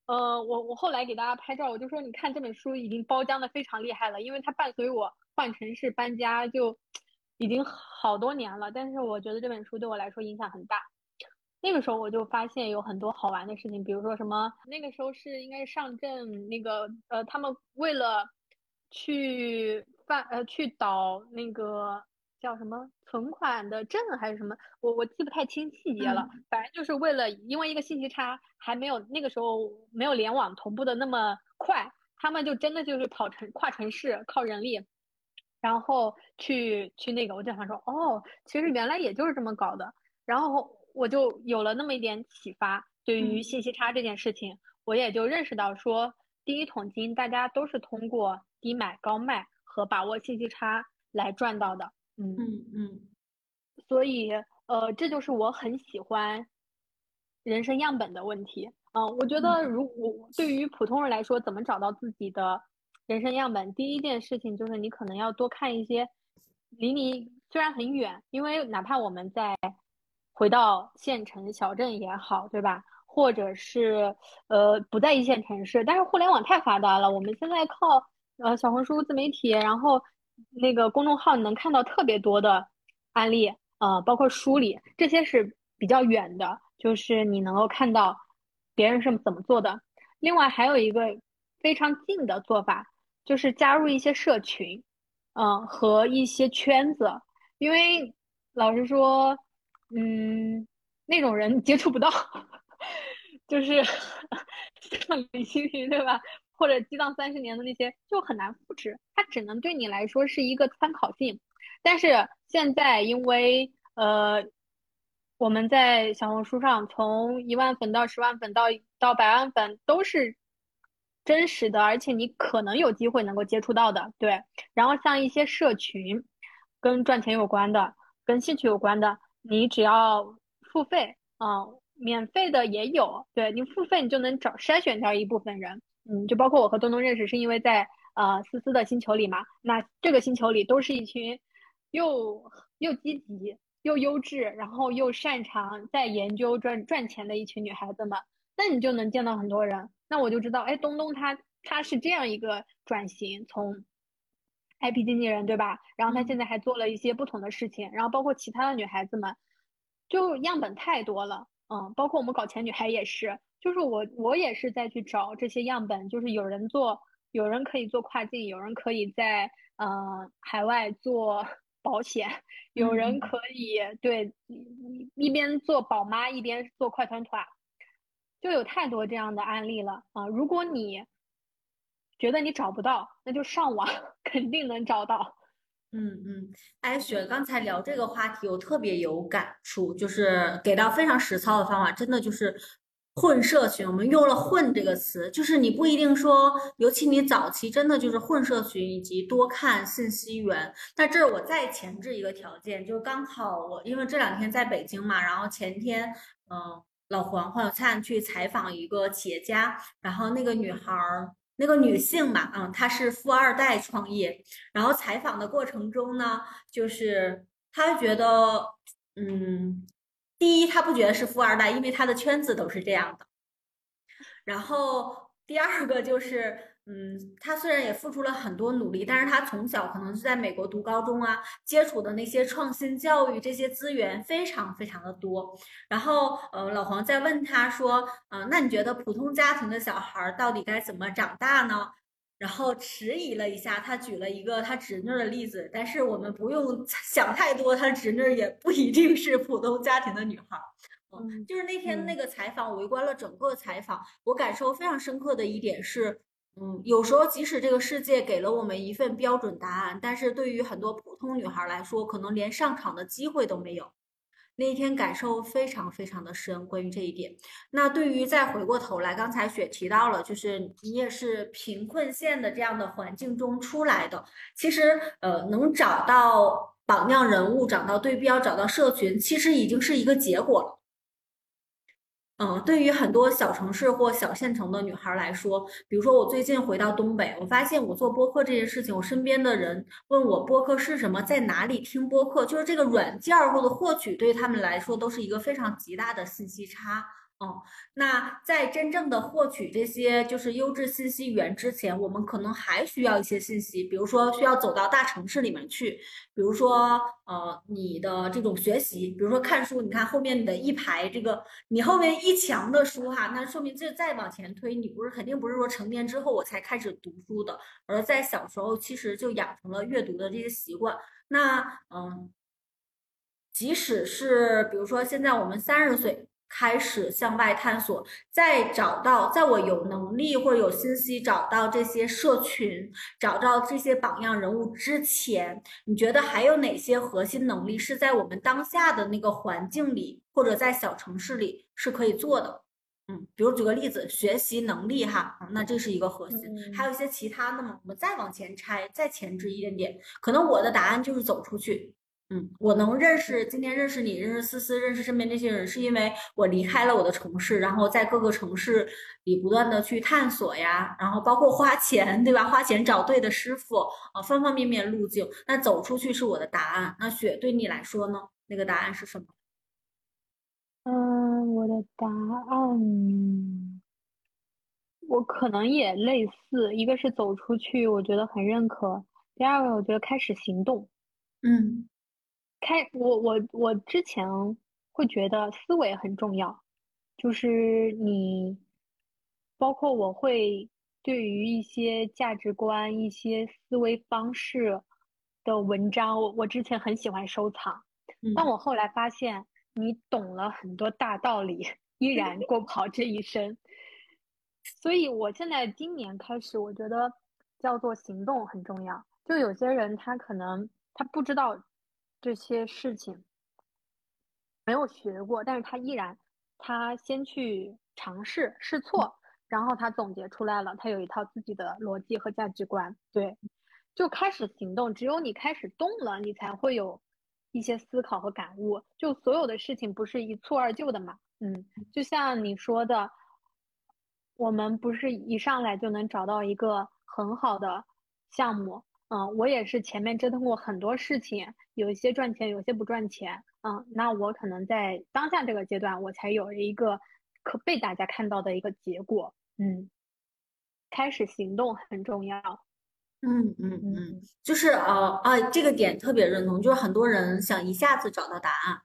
呃，我我后来给大家拍照，我就说你看这本书已经包浆的非常厉害了，因为它伴随我换城市搬家就已经好多年了。但是我觉得这本书对我来说影响很大。那个时候我就发现有很多好玩的事情，比如说什么，那个时候是应该是上镇那个呃，他们为了去办呃去导那个。叫什么存款的证还是什么？我我记不太清细节了。反正就是为了，因为一个信息差还没有那个时候没有联网同步的那么快，他们就真的就是跑城跨城市靠人力，然后去去那个。我就想说，哦，其实原来也就是这么搞的。然后我就有了那么一点启发，对于信息差这件事情，我也就认识到说，第一桶金大家都是通过低买高卖和把握信息差来赚到的。嗯嗯嗯，所以呃，这就是我很喜欢人生样本的问题。嗯，我觉得如果对于普通人来说，怎么找到自己的人生样本？第一件事情就是你可能要多看一些离你虽然很远，因为哪怕我们在回到县城小镇也好，对吧？或者是呃不在一线城市，但是互联网太发达了，我们现在靠呃小红书自媒体，然后。那个公众号能看到特别多的案例，呃，包括书里这些是比较远的，就是你能够看到别人是怎么做的。另外还有一个非常近的做法，就是加入一些社群，嗯，和一些圈子，因为老实说，嗯，那种人接触不到，就是 像李星云对吧？或者激荡三十年的那些就很难复制，它只能对你来说是一个参考性。但是现在因为呃，我们在小红书上从一万粉到十万粉到到百万粉都是真实的，而且你可能有机会能够接触到的。对，然后像一些社群，跟赚钱有关的，跟兴趣有关的，你只要付费啊，免费的也有。对你付费，你就能找筛选掉一部分人。嗯，就包括我和东东认识，是因为在呃思思的星球里嘛。那这个星球里都是一群又又积极又优质，然后又擅长在研究赚赚钱的一群女孩子们。那你就能见到很多人。那我就知道，哎，东东他他是这样一个转型，从 IP 经纪人对吧？然后他现在还做了一些不同的事情，然后包括其他的女孩子们，就样本太多了。嗯，包括我们搞钱女孩也是。就是我，我也是在去找这些样本。就是有人做，有人可以做跨境，有人可以在呃海外做 保险，有人可以对一边做宝妈一边做快团团，就有太多这样的案例了啊！如果你觉得你找不到，那就上网，肯定能找到。嗯嗯，哎雪，刚才聊这个话题，我特别有感触，就是给到非常实操的方法，真的就是。混社群，我们用了“混”这个词，就是你不一定说，尤其你早期真的就是混社群以及多看信息源。那这儿我再前置一个条件，就是刚好我因为这两天在北京嘛，然后前天嗯，老黄黄小灿去采访一个企业家，然后那个女孩儿，那个女性嘛，嗯，她是富二代创业，然后采访的过程中呢，就是她觉得嗯。第一，她不觉得是富二代，因为她的圈子都是这样的。然后第二个就是，嗯，他虽然也付出了很多努力，但是他从小可能是在美国读高中啊，接触的那些创新教育这些资源非常非常的多。然后，呃，老黄在问他说，嗯，那你觉得普通家庭的小孩到底该怎么长大呢？然后迟疑了一下，他举了一个他侄女的例子，但是我们不用想太多，他侄女也不一定是普通家庭的女孩。嗯，就是那天那个采访，围观了整个采访，我感受非常深刻的一点是，嗯，有时候即使这个世界给了我们一份标准答案，但是对于很多普通女孩来说，可能连上场的机会都没有。那一天感受非常非常的深，关于这一点。那对于再回过头来，刚才雪提到了，就是你也是贫困县的这样的环境中出来的。其实，呃，能找到榜样人物，找到对标，找到社群，其实已经是一个结果了。嗯，对于很多小城市或小县城的女孩来说，比如说我最近回到东北，我发现我做播客这件事情，我身边的人问我播客是什么，在哪里听播客，就是这个软件或者获取，对于他们来说都是一个非常极大的信息差。哦，那在真正的获取这些就是优质信息源之前，我们可能还需要一些信息，比如说需要走到大城市里面去，比如说呃你的这种学习，比如说看书，你看后面的一排这个，你后面一墙的书哈，那说明这再往前推，你不是肯定不是说成年之后我才开始读书的，而在小时候其实就养成了阅读的这些习惯。那嗯，即使是比如说现在我们三十岁。开始向外探索，在找到，在我有能力或者有信息找到这些社群，找到这些榜样人物之前，你觉得还有哪些核心能力是在我们当下的那个环境里，或者在小城市里是可以做的？嗯，比如举个例子，学习能力哈，那这是一个核心，还有一些其他的吗？我们再往前拆，再前置一点点，可能我的答案就是走出去。嗯，我能认识今天认识你，认识思思，认识身边这些人，是因为我离开了我的城市，然后在各个城市里不断的去探索呀，然后包括花钱，对吧？花钱找对的师傅，啊，方方面面路径，那走出去是我的答案。那雪对你来说呢？那个答案是什么？嗯，我的答案，我可能也类似，一个是走出去，我觉得很认可；第二个，我觉得开始行动。嗯。开我我我之前会觉得思维很重要，就是你，包括我会对于一些价值观、一些思维方式的文章，我我之前很喜欢收藏，但我后来发现，你懂了很多大道理，依然过不好这一生。所以我现在今年开始，我觉得叫做行动很重要。就有些人他可能他不知道这些事情，没有学过，但是他依然他先去尝试试错，然后他总结出来了，他有一套自己的逻辑和价值观。对，就开始行动。只有你开始动了，你才会有一些思考和感悟。就所有的事情不是一蹴而就的嘛？嗯，就像你说的。我们不是一上来就能找到一个很好的项目，嗯，我也是前面折腾过很多事情，有一些赚钱，有些不赚钱，嗯，那我可能在当下这个阶段，我才有了一个可被大家看到的一个结果，嗯，开始行动很重要，嗯嗯嗯，就是呃啊，这个点特别认同，就是很多人想一下子找到答案。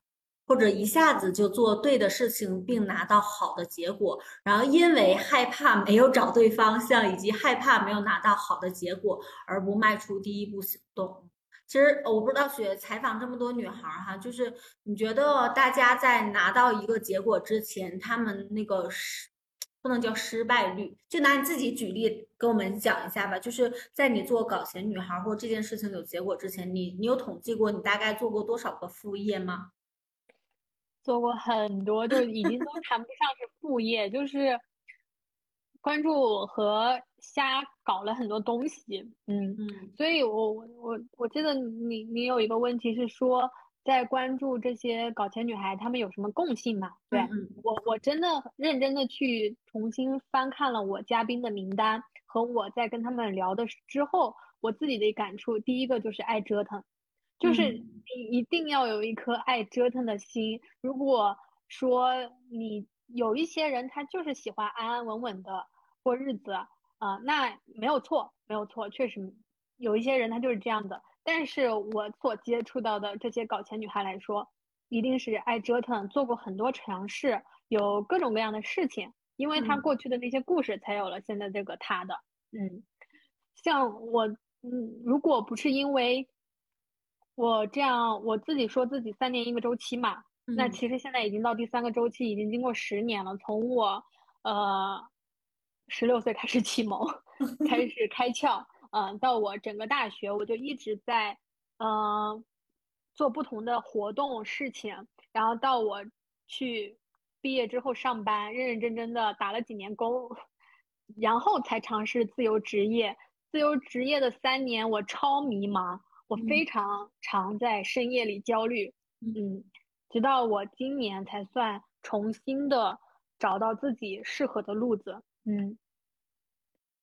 或者一下子就做对的事情，并拿到好的结果，然后因为害怕没有找对方向，以及害怕没有拿到好的结果，而不迈出第一步行动。其实我不知道，雪采访这么多女孩儿哈，就是你觉得大家在拿到一个结果之前，他们那个失不能叫失败率，就拿你自己举例跟我们讲一下吧。就是在你做搞钱女孩或这件事情有结果之前，你你有统计过你大概做过多少个副业吗？做过很多，就已经都谈不上是副业，就是关注和瞎搞了很多东西。嗯嗯，所以我我我我记得你你有一个问题是说，在关注这些搞钱女孩，她们有什么共性吗？对我我真的认真的去重新翻看了我嘉宾的名单和我在跟他们聊的之后，我自己的感触，第一个就是爱折腾。就是你一定要有一颗爱折腾的心。如果说你有一些人，他就是喜欢安安稳稳的过日子啊，那没有错，没有错，确实有一些人他就是这样的。但是我所接触到的这些搞钱女孩来说，一定是爱折腾，做过很多尝试，有各种各样的事情，因为她过去的那些故事，才有了现在这个她的。嗯，像我，嗯，如果不是因为。我这样我自己说自己三年一个周期嘛，那其实现在已经到第三个周期，已经经过十年了。从我呃十六岁开始启蒙，开始开窍，嗯，到我整个大学，我就一直在嗯做不同的活动事情，然后到我去毕业之后上班，认认真真的打了几年工，然后才尝试自由职业。自由职业的三年，我超迷茫。我非常常在深夜里焦虑，嗯，直到我今年才算重新的找到自己适合的路子，嗯，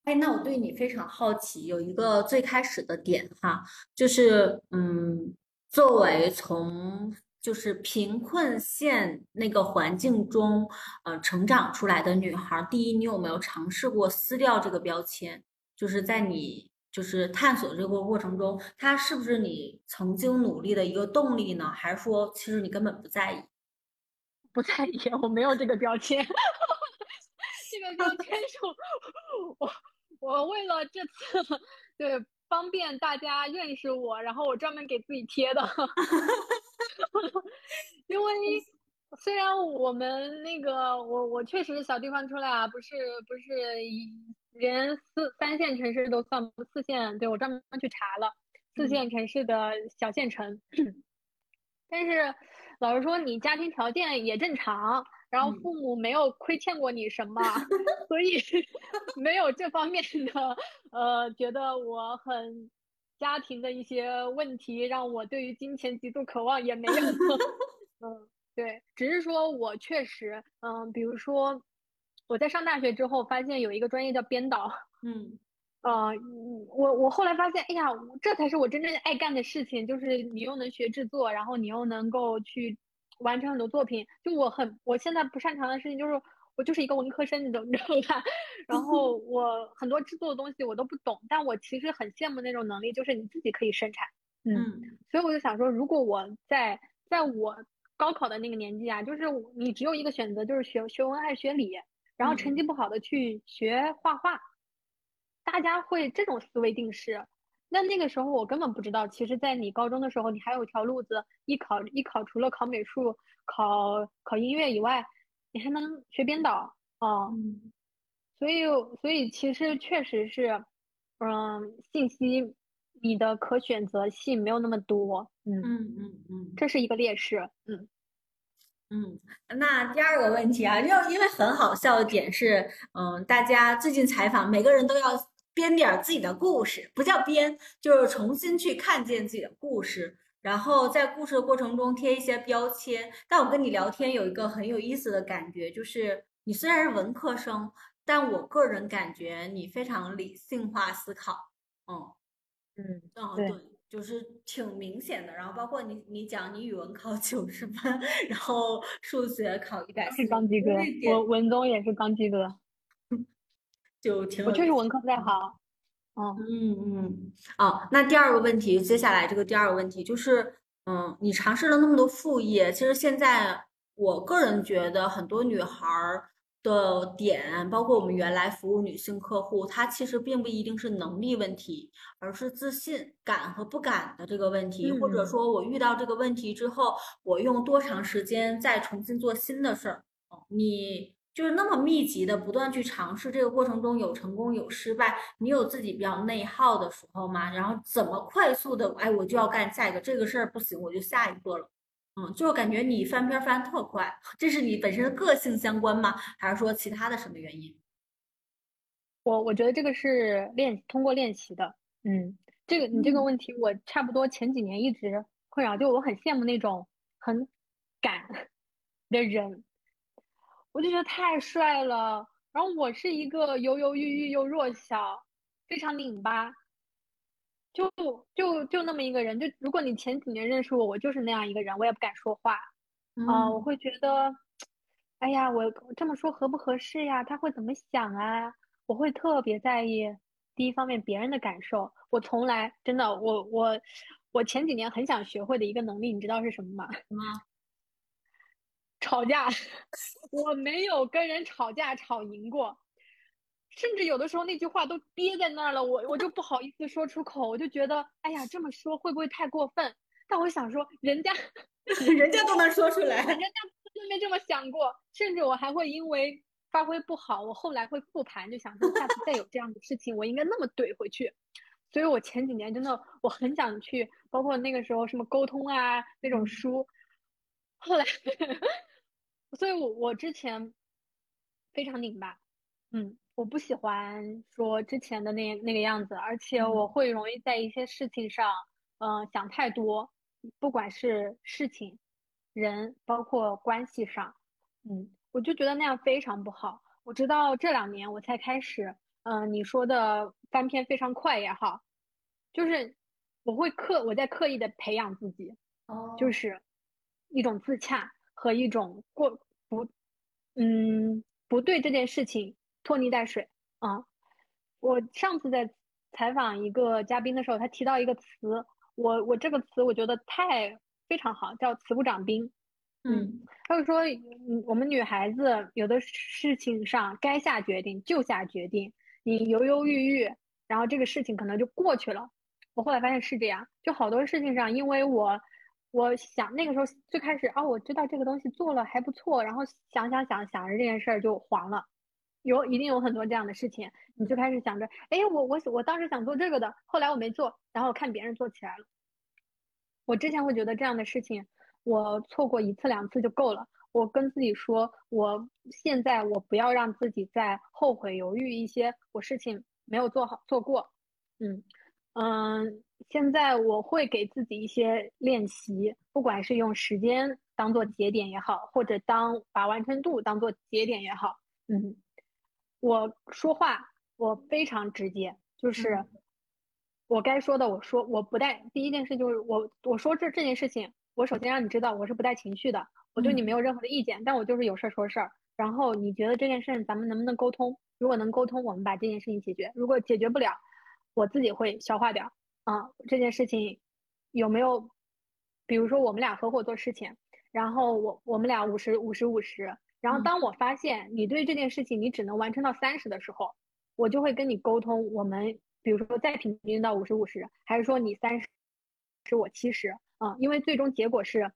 哎，那我对你非常好奇，有一个最开始的点哈，就是嗯，作为从就是贫困县那个环境中呃成长出来的女孩，第一，你有没有尝试过撕掉这个标签？就是在你。就是探索这个过程中，它是不是你曾经努力的一个动力呢？还是说，其实你根本不在意？不在意，我没有这个标签。这个标签是我 我为了这次对方便大家认识我，然后我专门给自己贴的。因为虽然我们那个我我确实小地方出来啊，不是不是一。连四三线城市都算不，四线对我专门去查了，四线城市的小县城。但是老实说，你家庭条件也正常，然后父母没有亏欠过你什么，所以没有这方面的呃，觉得我很家庭的一些问题让我对于金钱极度渴望也没有。嗯，对，只是说我确实，嗯，比如说。我在上大学之后，发现有一个专业叫编导。嗯，呃，我我后来发现，哎呀，这才是我真正爱干的事情，就是你又能学制作，然后你又能够去完成很多作品。就我很，我现在不擅长的事情就是，我就是一个文科生，你懂，你知道吧？然后 我很多制作的东西我都不懂，但我其实很羡慕那种能力，就是你自己可以生产。嗯，所以我就想说，如果我在在我高考的那个年纪啊，就是你只有一个选择，就是学学文还是学理，然后成绩不好的去学画画，大家会这种思维定式。那那个时候我根本不知道，其实，在你高中的时候，你还有一条路子，艺考艺考除了考美术、考考音乐以外，你还能学编导哦。所以，所以其实确实是，嗯，信息你的可选择性没有那么多。嗯嗯嗯嗯，这是一个劣势。嗯嗯，那第二个问题啊，就因为很好笑的点是，嗯，大家最近采访，每个人都要。编点自己的故事，不叫编，就是重新去看见自己的故事，然后在故事的过程中贴一些标签。但我跟你聊天有一个很有意思的感觉，就是你虽然是文科生，但我个人感觉你非常理性化思考。嗯嗯，对，就是挺明显的。然后包括你，你讲你语文考九十分，然后数学考一百，是刚及格。我文综也是刚及格。就挺我确实文科不太好，嗯嗯嗯哦，那第二个问题，接下来这个第二个问题就是，嗯，你尝试了那么多副业，其实现在我个人觉得很多女孩的点，包括我们原来服务女性客户，她其实并不一定是能力问题，而是自信敢和不敢的这个问题，或者说我遇到这个问题之后，我用多长时间再重新做新的事儿，你。就是那么密集的不断去尝试，这个过程中有成功有失败，你有自己比较内耗的时候吗？然后怎么快速的，哎，我就要干下一个，这个事儿不行，我就下一个了。嗯，就是感觉你翻篇翻特快，这是你本身的个性相关吗？还是说其他的什么原因？我我觉得这个是练通过练习的。嗯，这个你这个问题我差不多前几年一直困扰，就我很羡慕那种很敢的人。我就觉得太帅了，然后我是一个犹犹豫豫又弱小，非常拧巴，就就就那么一个人。就如果你前几年认识我，我就是那样一个人，我也不敢说话，啊，我会觉得，哎呀，我这么说合不合适呀？他会怎么想啊？我会特别在意第一方面别人的感受。我从来真的，我我我前几年很想学会的一个能力，你知道是什么吗？什么？吵架，我没有跟人吵架吵赢过，甚至有的时候那句话都憋在那儿了，我我就不好意思说出口，我就觉得，哎呀，这么说会不会太过分？但我想说，人家 人家都能说出来，人家都没这么想过，甚至我还会因为发挥不好，我后来会复盘，就想说下次再有这样的事情，我应该那么怼回去。所以我前几年真的我很想去，包括那个时候什么沟通啊那种书，后来。所以，我我之前非常拧巴，嗯，我不喜欢说之前的那那个样子，而且我会容易在一些事情上，嗯，想太多，不管是事情、人，包括关系上，嗯，我就觉得那样非常不好。我直到这两年我才开始，嗯，你说的翻篇非常快也好，就是我会刻我在刻意的培养自己，哦，就是一种自洽和一种过。不，嗯，不对这件事情拖泥带水啊！我上次在采访一个嘉宾的时候，他提到一个词，我我这个词我觉得太非常好，叫“词不长兵”。嗯，他就说，我们女孩子有的事情上该下决定就下决定，你犹犹豫豫，然后这个事情可能就过去了。我后来发现是这样，就好多事情上，因为我。我想那个时候最开始啊，我知道这个东西做了还不错，然后想想想想着这件事儿就黄了，有一定有很多这样的事情，你就开始想着，哎，我我我当时想做这个的，后来我没做，然后看别人做起来了。我之前会觉得这样的事情，我错过一次两次就够了。我跟自己说，我现在我不要让自己再后悔犹豫一些我事情没有做好做过，嗯。嗯，现在我会给自己一些练习，不管是用时间当做节点也好，或者当把完成度当做节点也好，嗯，我说话我非常直接，就是我该说的我说，我不带第一件事就是我我说这这件事情，我首先让你知道我是不带情绪的，我对你没有任何的意见，但我就是有事儿说事儿，然后你觉得这件事咱们能不能沟通？如果能沟通，我们把这件事情解决；如果解决不了，我自己会消化掉啊，这件事情有没有？比如说我们俩合伙做事情，然后我我们俩五十五十五十，然后嗯。当我发现你对这件事情你只能完成到三十的时候，我就会跟你沟通，我们比如说再平均到五十五十，还是说你三十，是我七十，嗯，因为最终结果是，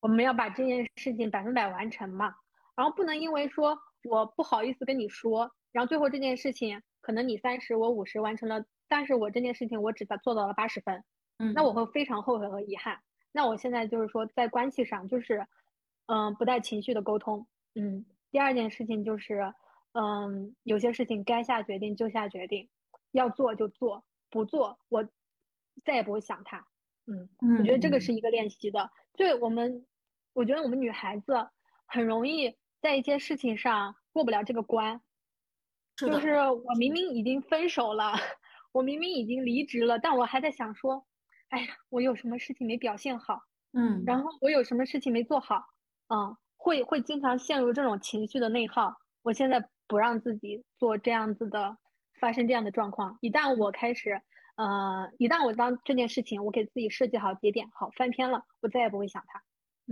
我们要把这件事情百分百完成嘛，然后不能因为说我不好意思跟你说，然后最后这件事情可能你三十我五十完成了，但是我这件事情我只做做到了八十分，嗯，那我。会非常后悔和遗憾。那我现在就是说，在关系上，就是，嗯，不带情绪的沟通。嗯，第二件事情就是，嗯，有些事情该下决定就下决定，要做就做，不做我再也不会想他。嗯，我觉得这个是一个练习的。对我们，我觉得我们女孩子很容易在一些事情上过不了这个关。是的就是我明明已经分手了，我明明已经离职了，但我还在想说，哎呀，我有什么事情没表现好，嗯，然后我有什么事情没做好，嗯，会会经常陷入这种情绪的内耗。我现在不让自己做这样子的，发生这样的状况。一旦我开始，呃，一旦我当这件事情我给自己设计好节点，好翻篇了，我再也不会想它。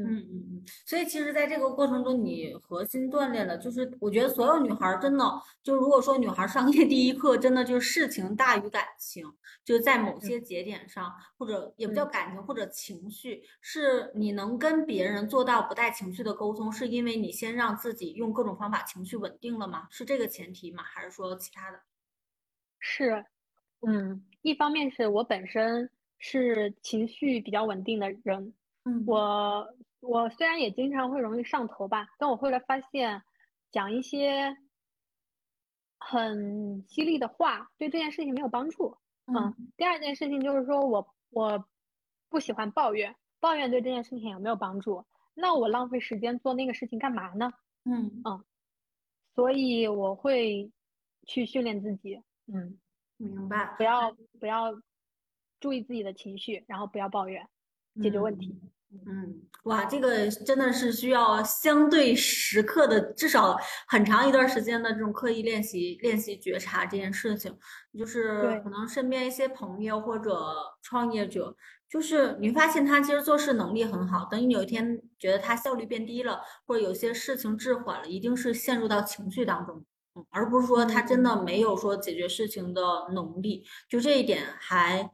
嗯嗯嗯，所以其实，在这个过程中，你核心锻炼了，就是我觉得所有女孩儿真的，就如果说女孩儿商业第一课，真的就是事情大于感情，就在某些节点上，或者也不叫嗯感情，或者情绪，是你能跟别人做到不带情绪的沟通，是因为你先让自己用各种方法情绪稳定了吗？是这个前提吗？还是说其他的？是，嗯，一方面是我本身是情绪比较稳定的人，嗯我我虽然也经常会容易上头吧，但我后来发现，讲一些很犀利的话对这件事情没有帮助。嗯，第二件事情就是说我我不喜欢抱怨，抱怨对这件事情有没有帮助？那我浪费时间做那个事情干嘛呢？嗯所以我会去训练自己，嗯，明白。不要不要注意自己的情绪，然后不要抱怨，解决问题。嗯，哇，这个真的是需要相对时刻的，至少很长一段时间的这种刻意练习，练习觉察这件事情。就是可能身边一些朋友或者创业者，就是你发现他其实做事能力很好，等你有一天觉得他效率变低了，或者有些事情滞缓了，一定是陷入到情绪当中。嗯，而不是说他真的没有说解决事情的能力，就这一点还。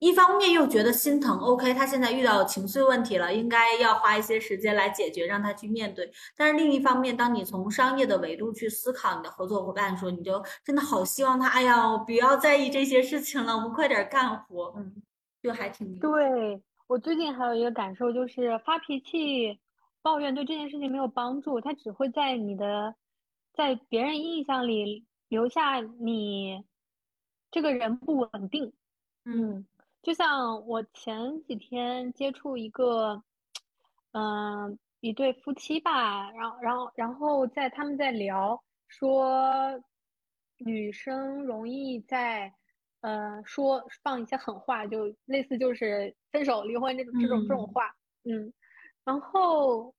一方面又觉得心疼，OK，他现在遇到情绪问题了，应该要花一些时间来解决，让他去面对。但是另一方面，当你从商业的维度去思考你的合作伙伴的时候，你就真的好希望他，哎呀，不要在意这些事情了，我们快点干活，嗯，就还挺对，我最近还有一个感受就是发脾气、抱怨对这件事情没有帮助，它只会在你的在别人印象里留下你这个人不稳定。嗯就像我前几天接触一个，嗯、一对夫妻吧，然后然后然后在他们在聊说，女生容易在呃说放一些狠话，就类似就是分手、离婚这种这种这种嗯话，嗯，然后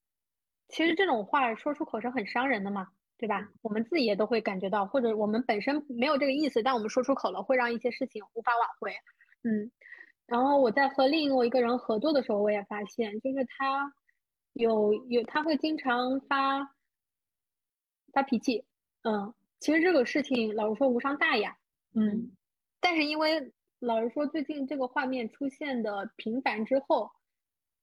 其实这种话说出口是很伤人的嘛，对吧？我们自己也都会感觉到，或者我们本身没有这个意思，但我们说出口了，会让一些事情无法挽回，嗯。然后我在和另外一个人合作的时候，我也发现，就是他有有他会经常发发脾气，嗯，其实这个事情老实说无伤大雅，嗯，但是因为老实说最近这个画面出现的频繁之后，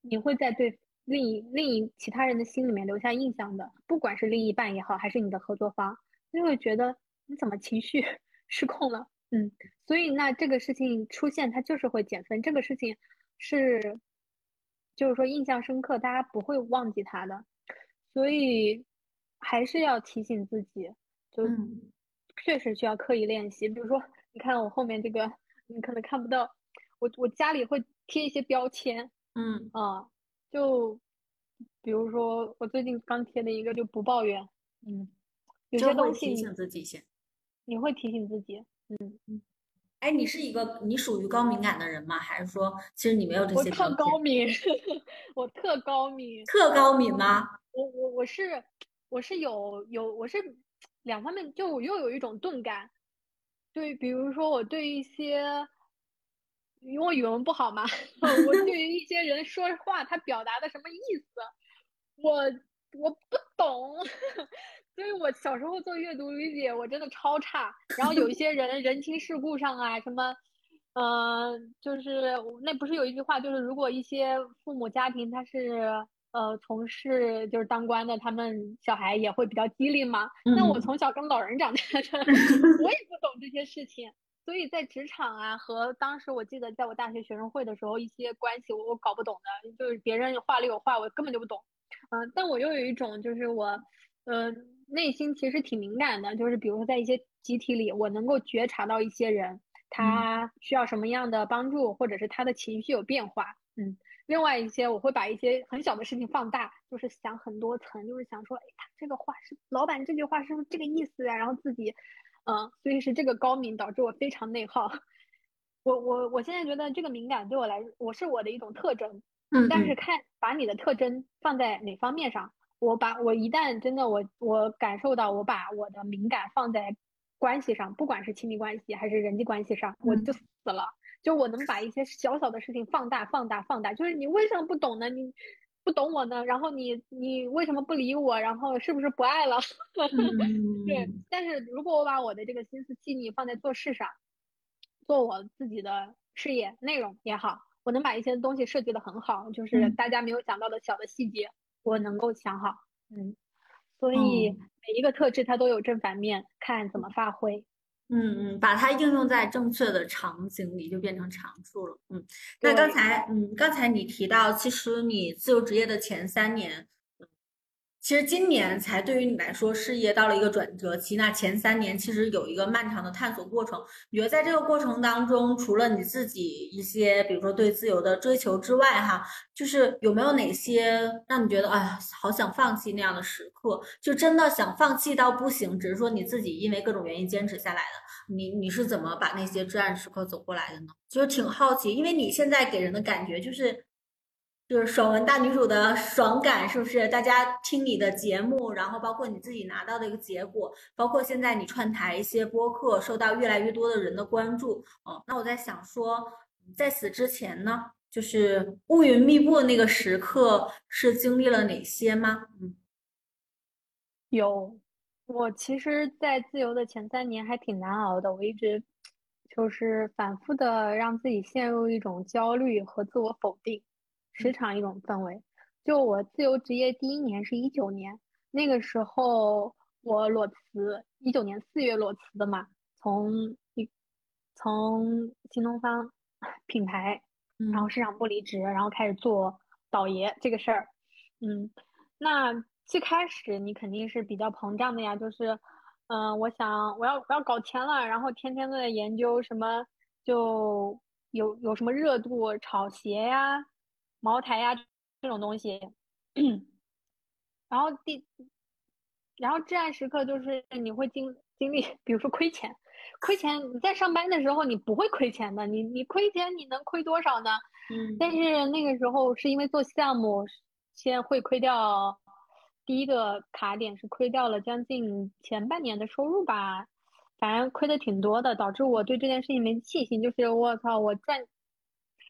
你会在对另一另一其他人的心里面留下印象的，不管是另一半也好，还是你的合作方，就会觉得你怎么情绪 失控了，嗯。所以那这个事情出现，它就是会减分。这个事情是，就是说印象深刻，大家不会忘记它的。所以还是要提醒自己，就嗯确实需要刻意练习。比如说，你看我后面这个，你可能看不到，我我家里会贴一些标签嗯啊，就比如说我最近刚贴的一个就不抱怨，嗯，有些东西你提醒自己先。你会提醒自己，嗯嗯。哎，你是一个你属于高敏感的人吗？还是说其实你没有这些我特？高敏，我特高敏，特高敏吗？我我我是我是有有我是两方面，就我又有一种钝感，对，比如说我对一些因为我语文不好嘛，我对于一些人说话，他表达的什么意思，我我不懂，所以我小时候做阅读理解我真的超差。然后有一些人人情世故上啊，什么，嗯，就是那不是有一句话，就是如果一些父母家庭他是呃从事就是当官的，他们小孩也会比较机灵嘛。那我从小跟老人长大的，我也不懂这些事情。所以在职场啊，和当时我记得在我大学学生会的时候，一些关系我我搞不懂的，就是别人话里有话，我根本就不懂。嗯，但我又有一种就是我，呃，内心其实挺敏感的，就是比如说在一些集体里，我能够觉察到一些人他需要什么样的帮助，或者是他的情绪有变化。嗯，另外一些我会把一些很小的事情放大，就是想很多层，就是想说，哎，他这个话是老板这句话是不是这个意思啊？然后自己。嗯，所以是这个高敏导致我非常内耗。我我我现在觉得这个敏感对我来，我是我的一种特征。嗯。但是看把你的特征放在哪方面上，我把我一旦真的我我感受到我把我的敏感放在关系上，不管是亲密关系还是人际关系上，我就死了。就我能把一些小小的事情放大放大放大，就是你为什么不懂呢？你。不懂我呢，然后你你为什么不理我？然后是不是不爱了？对，但是如果我把我的这个心思细腻放在做事上，做我自己的事业内容也好，我能把一些东西设计的很好，就是大家没有想到的小的细节，我能够想好。嗯，所以每一个特质它都有正反面，看怎么发挥。嗯嗯，把它应用在正确的场景里，就变成长处了。嗯，那刚才嗯，刚才你提到，其实你自由职业的前三年。其实今年才对于你来说，事业到了一个转折期。那前三年其实有一个漫长的探索过程。你觉得在这个过程当中，除了你自己一些，比如说对自由的追求之外，哈，就是有没有哪些让你觉得，哎呀，好想放弃那样的时刻？就真的想放弃到不行，只是说你自己因为各种原因坚持下来的。你你是怎么把那些至暗时刻走过来的呢？就是挺好奇，因为你现在给人的感觉就是。就是爽文大女主的爽感，是不是？大家听你的节目，然后包括你自己拿到的一个结果，包括现在你串台一些播客，受到越来越多的人的关注。哦，那我在想说，在此之前呢，就是乌云密布的那个时刻，是经历了哪些吗？嗯，有，我其实，在自由的前三年还挺难熬的，我一直就是反复的让自己陷入一种焦虑和自我否定。时常一种氛围，就我自由职业第一年是一九年，那个时候我裸辞，一九年四月裸辞的嘛，从一从新东方 品牌，然后市场部离职，然后开始做导爷这个事儿，嗯，那最开始你肯定是比较膨胀的呀，就是，嗯，我想我要我要搞钱了，然后天天都在研究什么，就有有什么热度炒鞋呀。茅台呀，这种东西，然后第，然后至暗时刻就是你会经经历，比如说亏钱，亏钱你在上班的时候你不会亏钱的，你你亏钱你能亏多少呢？嗯，但是那个时候是因为做项目，先会亏掉，第一个卡点是亏掉了将近前半年的收入吧，反正亏的挺多的，导致我对这件事情没信心，就是我操我赚。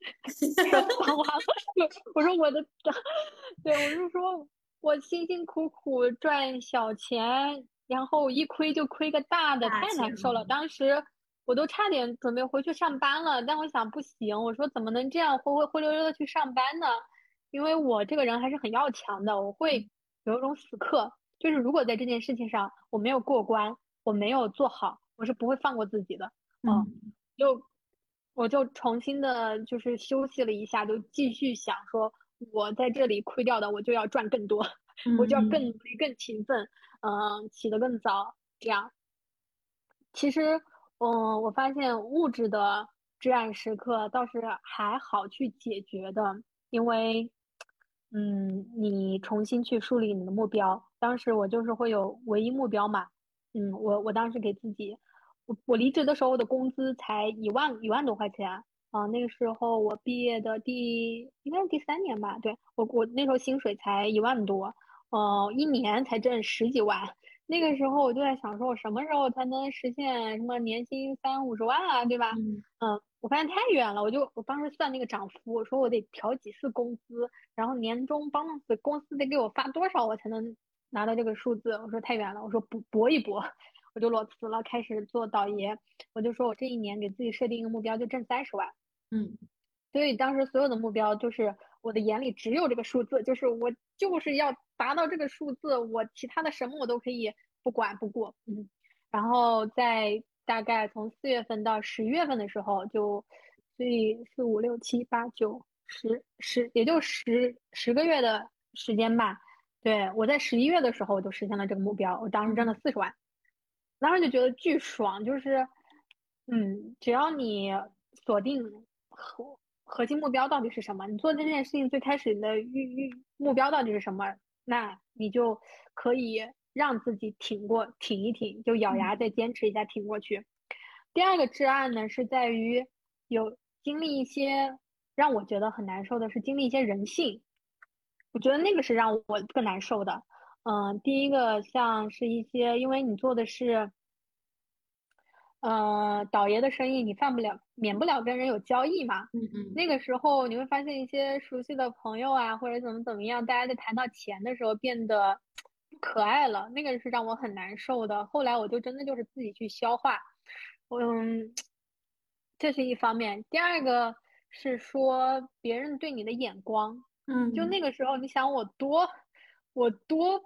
我说我的，对，我是说，我辛辛苦苦赚小钱，然后一亏就亏个大的，太难受了。当时我都差点准备回去上班了，但我想不行，我说怎么能这样灰灰灰溜溜的去上班呢？因为我这个人还是很要强的，我会有一种死磕，就是如果在这件事情上我没有过关，我没有做好，我是不会放过自己的。嗯，就。我就重新的，就是休息了一下，就继续想说，我在这里亏掉的，我就要赚更多，我就要更努力、更勤奋，嗯，起得更早，这样。其实，嗯，我发现物质的至暗时刻倒是还好去解决的，因为，嗯，你重新去树立你的目标。当时我就是会有唯一目标嘛，嗯，我我当时给自己。我我离职的时候的工资才一万一万多块钱啊，那个时候我毕业的第应该是第三年吧，对我我那时候薪水才一万多，呃，一年才挣十几万，那个时候我就在想，说我什么时候才能实现什么年薪三五十万啊，对吧？嗯嗯，我发现太远了，我就我当时算那个涨幅，我说我得调几次工资，然后年终 bonus 公司得给我发多少，我才能拿到这个数字？我说太远了，我说搏搏一搏，我就裸辞了，开始做导爷。我就说我这一年给自己设定一个目标，就挣三十万。嗯，所以当时所有的目标就是我的眼里只有这个数字，就是我就是要达到这个数字，我其他的什么我都可以不管不顾。嗯，然后在大概从四月份到十一月份的时候，就所以四五六七八九十十，也就十十个月的时间吧。对我在十一月的时候我就实现了这个目标，我当时挣了四十万，当时就觉得巨爽，就是嗯，只要你锁定核核心目标到底是什么，你做这件事情最开始的预预目标到底是什么，那你就可以让自己挺过，挺一挺，就咬牙再坚持一下，挺过去。第二个至暗呢，是在于有经历一些让我觉得很难受的是经历一些人性，我觉得那个是让我更难受的。嗯，第一个像是一些，因为你做的是。呃，倒爷的生意你犯不了，免不了跟人有交易嘛。嗯嗯，那个时候你会发现一些熟悉的朋友啊，或者怎么怎么样，大家在谈到钱的时候变得不可爱了，那个是让我很难受的。后来我就真的就是自己去消化，嗯，这是一方面。第二个是说别人对你的眼光，嗯，就那个时候你想我多，我多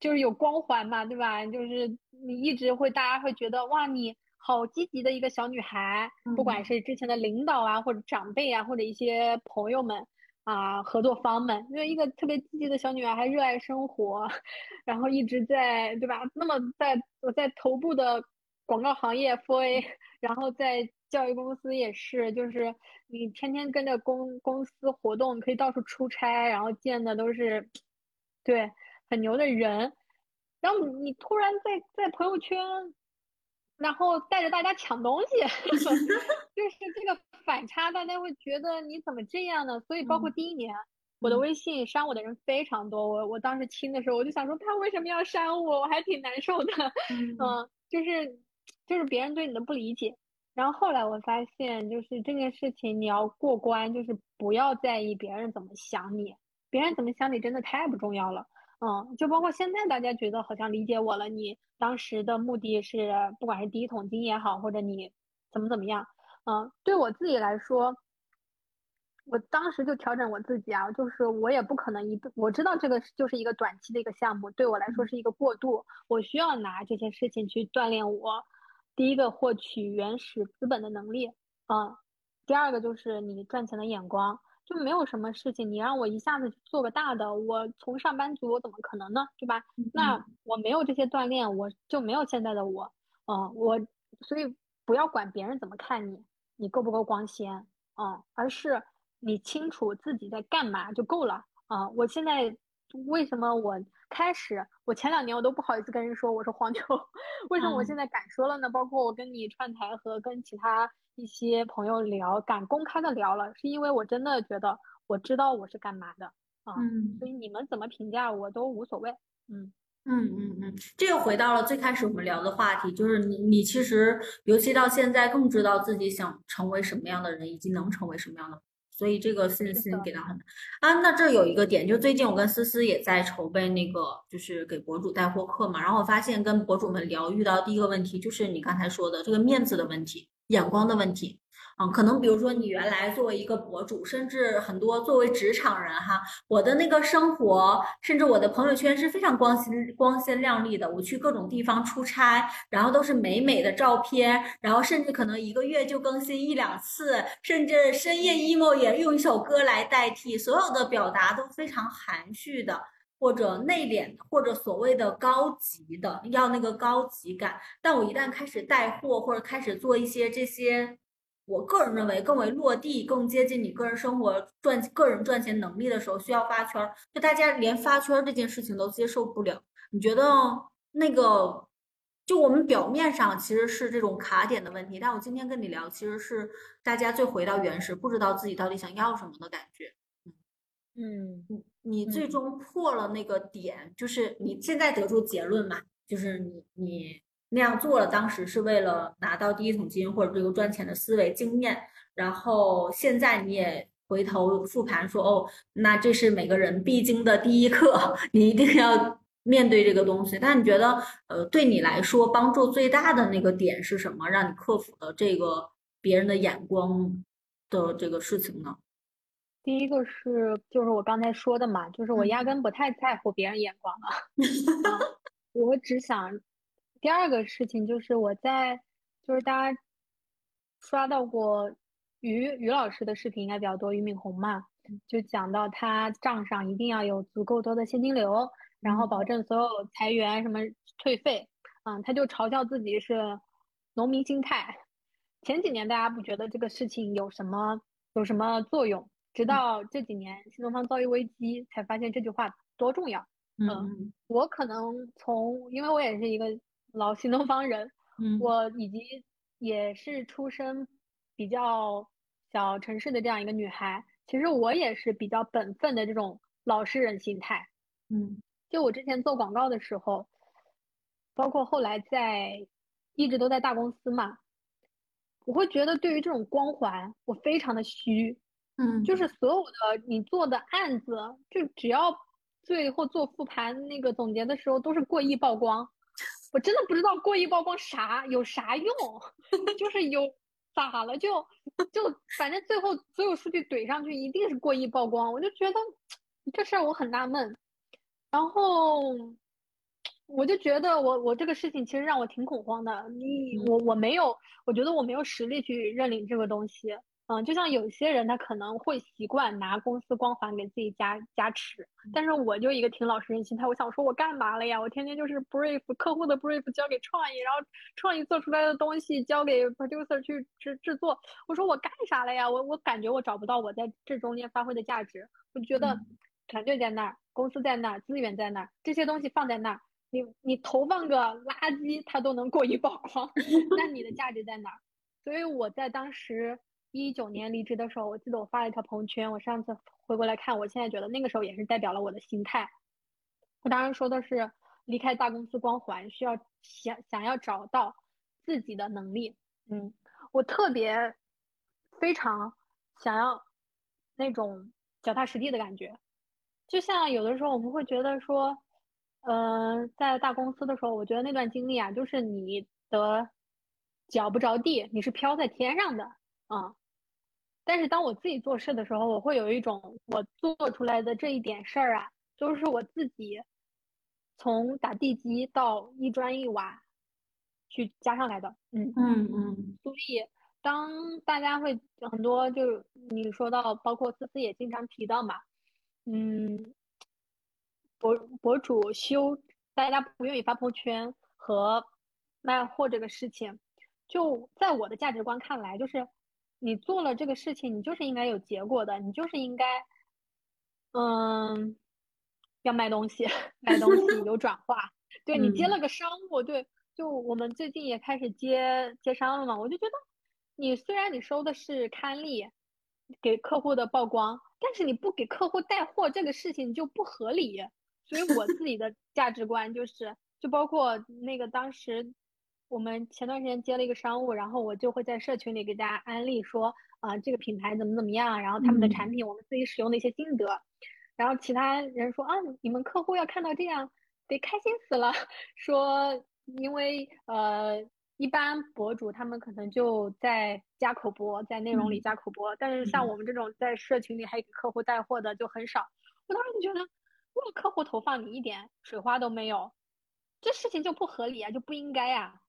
就是有光环嘛，对吧？就是你一直会大家会觉得哇你。好积极的一个小女孩，不管是之前的领导啊，或者长辈啊，或者一些朋友们啊，合作方们，因为一个特别积极的小女孩，还热爱生活，然后一直在，对吧？那么在我在头部的广告行业 for A，然后在教育公司也是，就是你天天跟着公公司活动，可以到处出差，然后见的都是对很牛的人，然后你突然在在朋友圈。然后带着大家抢东西，就是这个反差，大家会觉得你怎么这样呢？所以包括第一年，我的微信删我的人非常多。我我当时清的时候，我就想说他为什么要删我？我还挺难受的。嗯，就是就是别人对你的不理解。然后后来我发现，就是这件事情你要过关，就是不要在意别人怎么想你，别人怎么想你真的太不重要了。嗯，就包括现在大家觉得好像理解我了，你当时的目的是不管是第一桶金也好，或者你怎么怎么样，嗯，对我自己来说，我当时就调整我自己啊，就是我也不可能一我知道这个就是一个短期的一个项目，对我来说是一个过渡，我需要拿这些事情去锻炼我，第一个获取原始资本的能力，嗯，第二个就是你赚钱的眼光。就没有什么事情，你让我一下子做个大的，我从上班族我怎么可能呢？对吧？那我没有这些锻炼，我就没有现在的我。嗯，我所以不要管别人怎么看你，你够不够光鲜，嗯，而是你清楚自己在干嘛就够了。啊，我现在为什么我开始，我前两年我都不好意思跟人说我是黄 牛，为什么我现在敢说了呢？包括我跟你串台和跟其他。一些朋友聊，敢公开的聊了，是因为我真的觉得我知道我是干嘛的啊，所以你们怎么评价我都无所谓。嗯嗯嗯嗯，这又回到了最开始我们聊的话题，就是你你其实尤其到现在更知道自己想成为什么样的人，以及能成为什么样的。所以这个信心给到很大啊。那这有一个点，就最近我跟思思也在筹备那个，就是给博主带货课嘛。然后我发现跟博主们聊，遇到第一个问题就是你刚才说的这个面子的问题。眼光的问题，啊，可能比如说你原来作为一个博主，甚至很多作为职场人哈，我的那个生活，甚至我的朋友圈是非常光鲜光鲜亮丽的。我去各种地方出差，然后都是美美的照片，然后甚至可能一个月就更新一两次，甚至深夜 emo 也用一首歌来代替，所有的表达都非常含蓄的。或者内敛，或者所谓的高级的，要那个高级感。但我一旦开始带货，或者开始做一些这些，我个人认为更为落地、更接近你个人生活赚个人赚钱能力的时候，需要发圈儿，就大家连发圈儿这件事情都接受不了。你觉得那个，就我们表面上其实是这种卡点的问题，但我今天跟你聊，其实是大家最回到原始，不知道自己到底想要什么的感觉。嗯你你最终破了那个点，就是你现在得出结论嘛？就是你你那样做了，当时是为了拿到第一桶金或者这个赚钱的思维经验，然后现在你也回头复盘说，哦，那这是每个人必经的第一课，你一定要面对这个东西。但你觉得，呃，对你来说帮助最大的那个点是什么？让你克服了这个别人的眼光的这个事情呢？第一个是，就是我刚才说的嘛，就是我压根不太在乎别人眼光了，我只想。第二个事情就是我在，就是大家刷到过于于老师的视频应该比较多，俞敏洪嘛，就讲到他账上一定要有足够多的现金流，然后保证所有裁员什么退费，嗯，他就嘲笑自己是农民心态。前几年大家不觉得这个事情有什么有什么作用？直到这几年新东方遭遇危机，才发现这句话多重要。嗯，我可能从，因为我也是一个老新东方人，嗯，我以及也是出身比较小城市的这样一个女孩，其实我也是比较本分的这种老实人心态。嗯，就我之前做广告的时候，包括后来在一直都在大公司嘛，我会觉得对于这种光环，我非常的虚。嗯，就是所有的你做的案子，就只要最后做复盘那个总结的时候都是过亿曝光，我真的不知道过亿曝光啥有啥用，就是有咋了就就反正最后所有数据怼上去一定是过亿曝光，我就觉得这事儿我很纳闷，然后我就觉得我我这个事情其实让我挺恐慌的，你我我没有，我觉得我没有实力去认领这个东西。嗯，就像有些人他可能会习惯拿公司光环给自己加加持，但是我就一个挺老实人心态，我想说我干嘛了呀？我天天就是 brief 客户的 brief 交给创意，然后创意做出来的东西交给 producer 去制制作，我说我干啥了呀？我我感觉我找不到我在这中间发挥的价值，我就觉得团队在那儿，公司在那儿，资源在那儿，这些东西放在那儿，你你投放个垃圾它都能过于曝光，那你的价值在哪儿？所以我在当时。一九年离职的时候，我记得我发了一条朋友圈。我上次回过来看，我现在觉得那个时候也是代表了我的心态。我当时说的是离开大公司光环，需要想想要找到自己的能力。嗯，我特别非常想要那种脚踏实地的感觉。就像有的时候我们会觉得说，嗯，在大公司的时候，我觉得那段经历啊，就是你的脚不着地，你是飘在天上的啊。但是当我自己做事的时候，我会有一种我做出来的这一点事儿啊，都是我自己从打地基到一砖一瓦去加上来的。嗯嗯嗯。所以当大家会很多，就是你说到，包括思思也经常提到嘛，嗯，博博主修，大家不愿意发朋友圈和卖货这个事情，就在我的价值观看来，就是。你做了这个事情，你就是应该有结果的，你就是应该，嗯，要卖东西，卖东西有转化。对你接了个商务，对，就我们最近也开始接接商了嘛。我就觉得，你虽然你收的是刊例，给客户的曝光，但是你不给客户带货，这个事情就不合理。所以我自己的价值观就是，就包括那个当时。我们前段时间接了一个商务，然后我就会在社群里给大家安利说，啊，这个品牌怎么怎么样，然后他们的产品我们自己使用的一些心得，然后其他人说啊，你们客户要看到这样，得开心死了。说因为呃，一般博主他们可能就在加口播，在内容里加口播，但是像我们这种在社群里还给客户带货的就很少。我当时就觉得，如果客户投放你一点水花都没有，这事情就不合理啊，就不应该啊。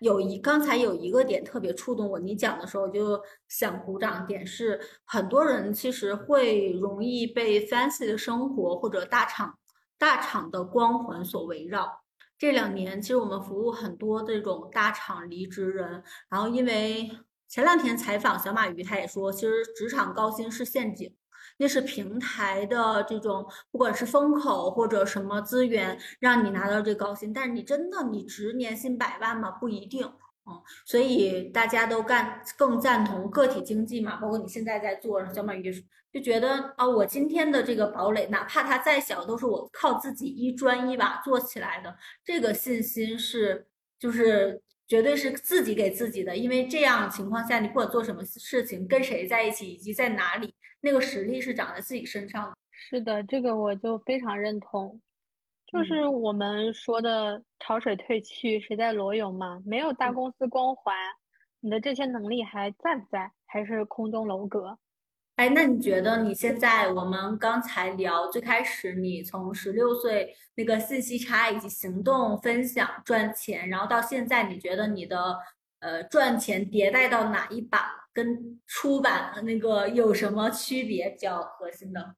有一刚才有一个点特别触动我，你讲的时候就想鼓掌。点是很多人其实会容易被 fancy 的生活或者大厂大厂的光环所围绕。这两年其实我们服务很多这种大厂离职人，然后因为前两天采访小马鱼，他也说，其实职场高薪是陷阱。那是平台的这种，不管是风口或者什么资源，让你拿到这高薪，但是你真的你值年薪百万吗？不一定嗯，所以大家都干更赞同个体经济嘛，包括你现在在做小马玉，就觉得啊，我今天的这个堡垒，哪怕它再小，都是我靠自己一砖一瓦做起来的。这个信心是，就是绝对是自己给自己的，因为这样情况下，你不管做什么事情，跟谁在一起，以及在哪里，那个实力是长在自己身上的。是的，这个我就非常认同。就是我们说的“潮水退去，谁在裸泳”嘛，没有大公司光环，你的这些能力还在不在？还是空中楼阁？哎，那你觉得你现在我们刚才聊最开始，你从十六岁那个信息差以及行动分享赚钱，然后到现在，你觉得你的呃赚钱迭代到哪一版？跟出版的那个有什么区别？比较核心的？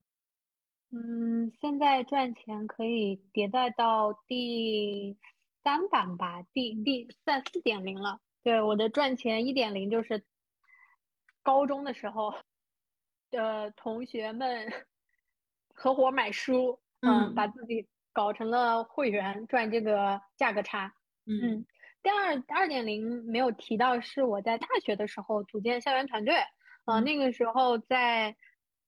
嗯，现在赚钱可以迭代到第三版吧，第第算四点零了。对，我的赚钱一点零就是高中的时候的同学们合伙买书，嗯，把自己搞成了会员，赚这个价格差。嗯，第二二点零没有提到，是我在大学的时候组建校园团队，呃，那个时候在。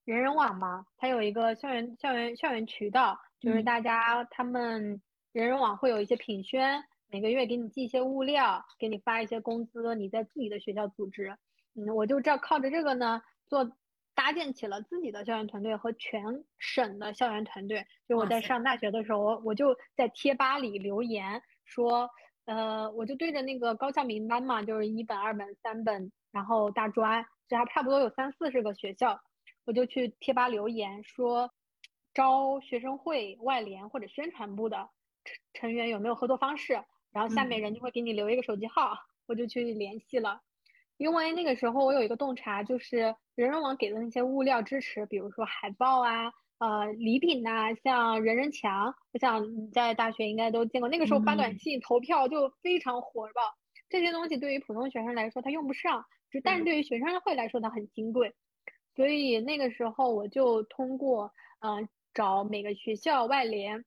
人人网嘛，它有一个校园校园校园渠道，就是大家他们人人网会有一些品宣，每个月给你寄一些物料，给你发一些工资，你在自己的学校组织。嗯，我就这靠着这个呢，做搭建起了自己的校园团队和全省的校园团队。就我在上大学的时候，我我就在贴吧里留言说，呃，我就对着那个高校名单嘛，就是一本、二本、三本，然后大专，这还差不多有三四十个学校。我就去贴吧留言说，招学生会外联或者宣传部的成成员有没有合作方式？然后下面人就会给你留一个手机号，我就去联系了。因为那个时候我有一个洞察，就是人人网给的那些物料支持，比如说海报啊、呃礼品呐，像人人墙，我想你在大学应该都见过。那个时候发短信投票就非常火爆，这些东西对于普通学生来说他用不上，就但是对于学生会来说它很金贵。所以那个时候我就通过嗯找每个学校外联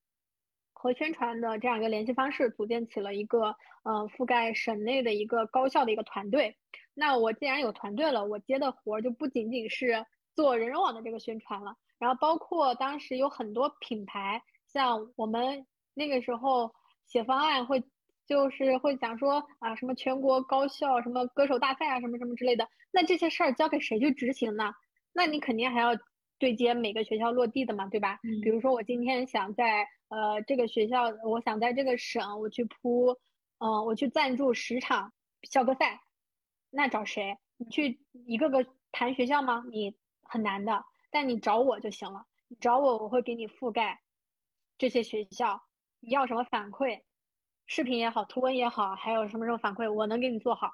和宣传的这样一个联系方式，组建起了一个呃覆盖省内的一个高校的一个团队。那我既然有团队了，我接的活儿就不仅仅是做人人网的这个宣传了，然后包括当时有很多品牌，像我们那个时候写方案会就是会讲说啊什么全国高校什么歌手大赛啊什么什么之类的，那这些事儿交给谁去执行呢？那你肯定还要对接每个学校落地的嘛，对吧？比如说我今天想在呃这个学校，我想在这个省我去铺，嗯，我去赞助十场校歌赛，那找谁？你去一个个谈学校吗？你很难的，但你找我就行了。你找我，我会给你覆盖这些学校。你要什么反馈？视频也好，图文也好，还有什么什么反馈，我能给你做好。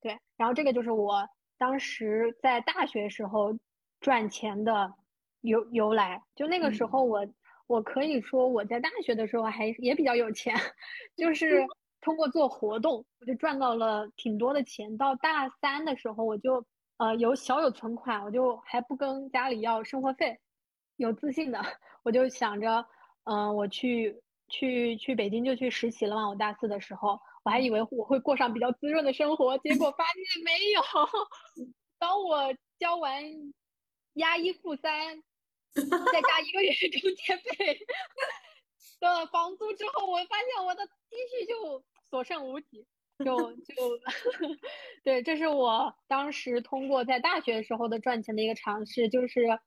对，然后这个就是我当时在大学时候。赚钱的由由来，就那个时候我我可以说我在大学的时候还也比较有钱，就是通过做活动，我就赚到了挺多的钱。到大三的时候，我就呃有小有存款，我就还不跟家里要生活费，有自信的，我就想着，嗯，我去去去北京就去实习了嘛。我大四的时候，我还以为我会过上比较滋润的生活，结果发现没有。当我交完。押一付三，再加一个月中介费 的房租之后，我发现我的积蓄就所剩无几，就就 对，这是我当时通过在大学时候的赚钱的一个尝试，就是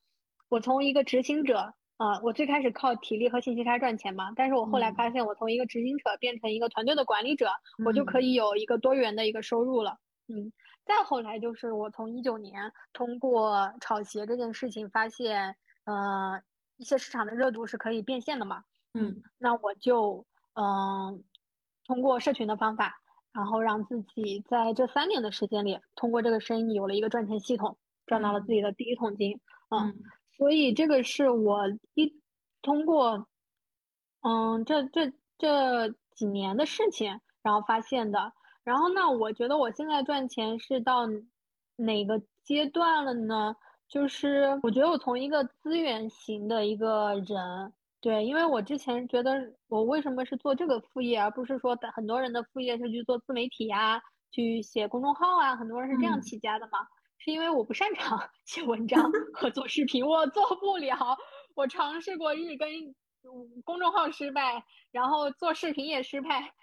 我从一个执行者啊，我最开始靠体力和信息差赚钱嘛，但是我后来发现，我从一个执行者变成一个团队的管理者，我就可以有一个多元的一个收入了，嗯。再后来就是我从一九年通过炒鞋这件事情发现，呃，一些市场的热度是可以变现的嘛，嗯，那我就嗯通过社群的方法，然后让自己在这三年的时间里，通过这个生意有了一个赚钱系统，赚到了自己的第一桶金，嗯，所以这个是我一通过嗯这这这几年的事情，然后发现的。然后，那我觉得我现在赚钱是到哪个阶段了呢？就是我觉得我从一个资源型的一个人，对，因为我之前觉得我为什么是做这个副业，而不是说很多人的副业是去做自媒体呀，去写公众号啊，很多人是这样起家的嘛。是因为我不擅长 写文章和做视频，我做不了。我尝试过日更，公众号失败，然后做视频也失败。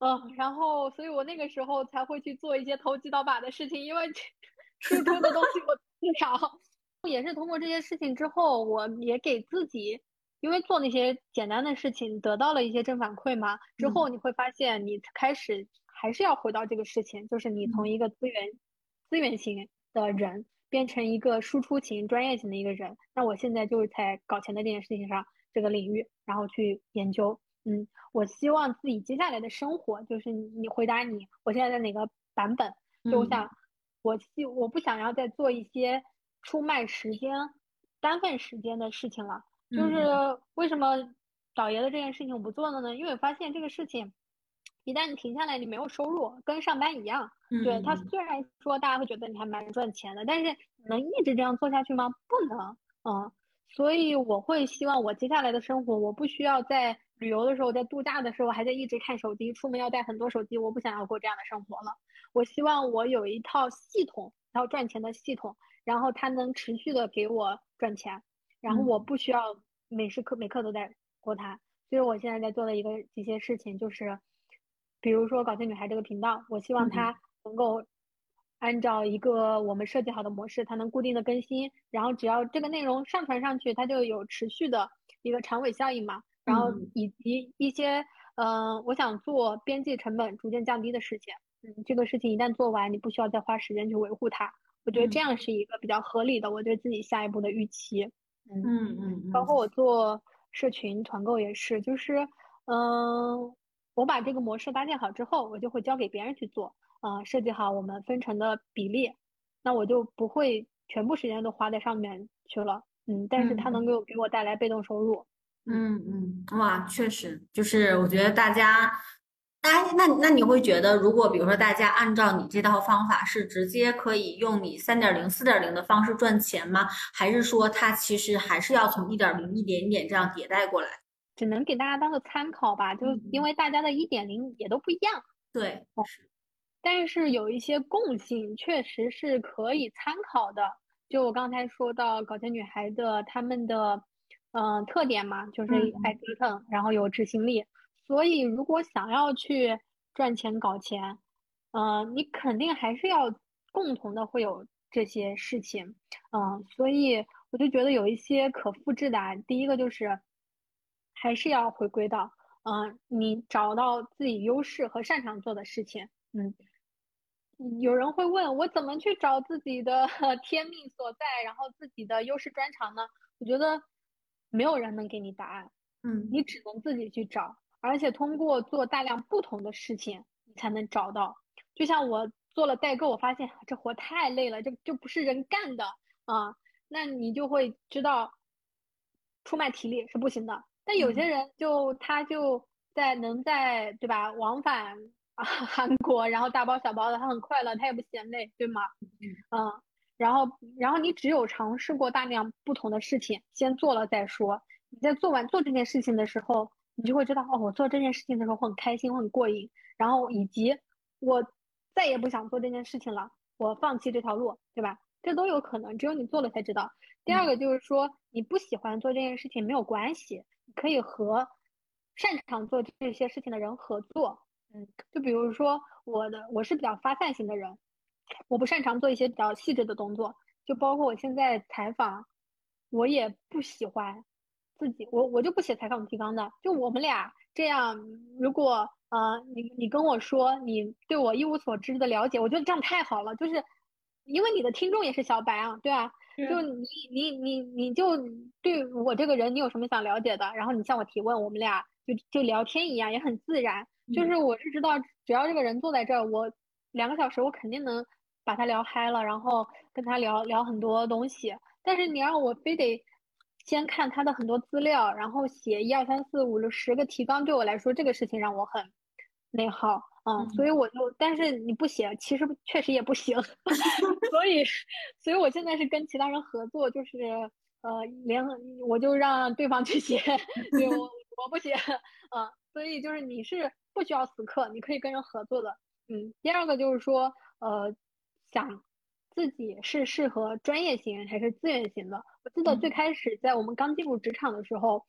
嗯，然后所以我那个时候才会去做一些投机倒把的事情，因为 输出的东西我不少。也是通过这些事情之后，我也给自己，因为做那些简单的事情得到了一些正反馈嘛。之后你会发现，你开始还是要回到这个事情，就是你从一个资源资源型的人变成一个输出型、专业型的一个人。那我现在就是在搞钱的这件事情上这个领域，然后去研究。嗯，我希望自己接下来的生活，就是你回答你，我现在在哪个版本？就我想，我希我不想要再做一些出卖时间、单份时间的事情了。就是为什么导爷的这件事情我不做了呢？因为我发现这个事情，一旦你停下来，你没有收入，跟上班一样。对他虽然说大家会觉得你还蛮赚钱的，但是能一直这样做下去吗？不能。嗯，所以我会希望我接下来的生活，我不需要在。旅游的时候，在度假的时候，还在一直看手机，出门要带很多手机，我不想要过这样的生活了。我希望我有一套系统，一套赚钱的系统，然后它能持续的给我赚钱，然后我不需要每时刻每刻都在过它。所以我现在在做的一个一些事情，就是比如说搞笑女孩这个频道，我希望它能够按照一个我们设计好的模式，它能固定的更新，然后只要这个内容上传上去，它就有持续的一个长尾效应嘛。然后以及一些，嗯，我想做边际成本逐渐降低的事情，嗯，这个事情一旦做完，你不需要再花时间去维护它，我觉得这样是一个比较合理的，我对自己下一步的预期，嗯嗯嗯，包括。我做社群团购也是，就是，嗯，我把这个模式搭建好之后，我就会交给别人去做，啊，设计好我们分成的比例，那我就不会全部时间都花在上面去了，嗯，但是它能够给我带来被动收入。嗯。嗯，哇，确实，就是我觉得大家，哎，那那你会觉得，如果比如说大家按照你这套方法，是直接可以用你三点零、四点零的方式赚钱吗？还是说它其实还是要从一点零一点点这样迭代过来？只能给大家当个参考吧，就因为大家的一点零也都不一样。对，但是有一些共性确实是可以参考的。就我刚才说到搞钱女孩的他们的。嗯，特点嘛，就是爱折腾，然后有执行力。所以，如果想要去赚钱搞钱，嗯，你肯定还是要共同的会有这些事情。嗯，所以我就觉得有一些可复制的。啊第一个就是，还是要回归到，嗯，你找到自己优势和擅长做的事情。嗯，有人会问我怎么去找自己的 天命所在，然后自己的优势专长呢？我觉得。没有人能给你答案，嗯，你只能自己去找，而且通过做大量不同的事情，你才能找到。就像我做了代购，我发现这活太累了，这这不是人干的啊，那你就会知道，出卖体力是不行的。但有些人就他就在能在对吧，往返啊 韩国，然后大包小包的，他很快乐，他也不嫌累，对吗？嗯。然后，然后你只有尝试过大量不同的事情，先做了再说。你在做完做这件事情的时候，你就会知道，哦，我做这件事情的时候很开心，很过瘾。然后以及我再也不想做这件事情了，我放弃这条路，对吧？这都有可能，只有你做了才知道。第二个就是说，你不喜欢做这件事情没有关系，你可以和擅长做这些事情的人合作。嗯，就比如说我的，我是比较发散型的人。我不擅长做一些比较细致的动作，就包括我现在采访，我也不喜欢自己，我我就不写采访提纲的。就我们俩这样，如果呃你你跟我说你对我一无所知的了解，我觉得这样太好了。就是因为你的听众也是小白啊，对啊，就你你你你就对我这个人你有什么想了解的，然后你向我提问，我们俩就就聊天一样，也很自然。就是我是知道，只要这个人坐在这儿，我两个小时我肯定能。把他聊嗨了，然后跟他聊聊很多东西。但是你让我非得先看他的很多资料，然后写一二三四五六十个提纲，对我来说这个事情让我很内耗。嗯，所以我就，但是你不写，其实确实也不行。所以，所以我现在是跟其他人合作，就是呃，联合我就让对方去写，就我不写。嗯，所以就是你是不需要死磕，你可以跟人合作的。嗯，第二个就是说，呃，想自己是适合专业型还是资源型的。我记得最开始在我们刚进入职场的时候，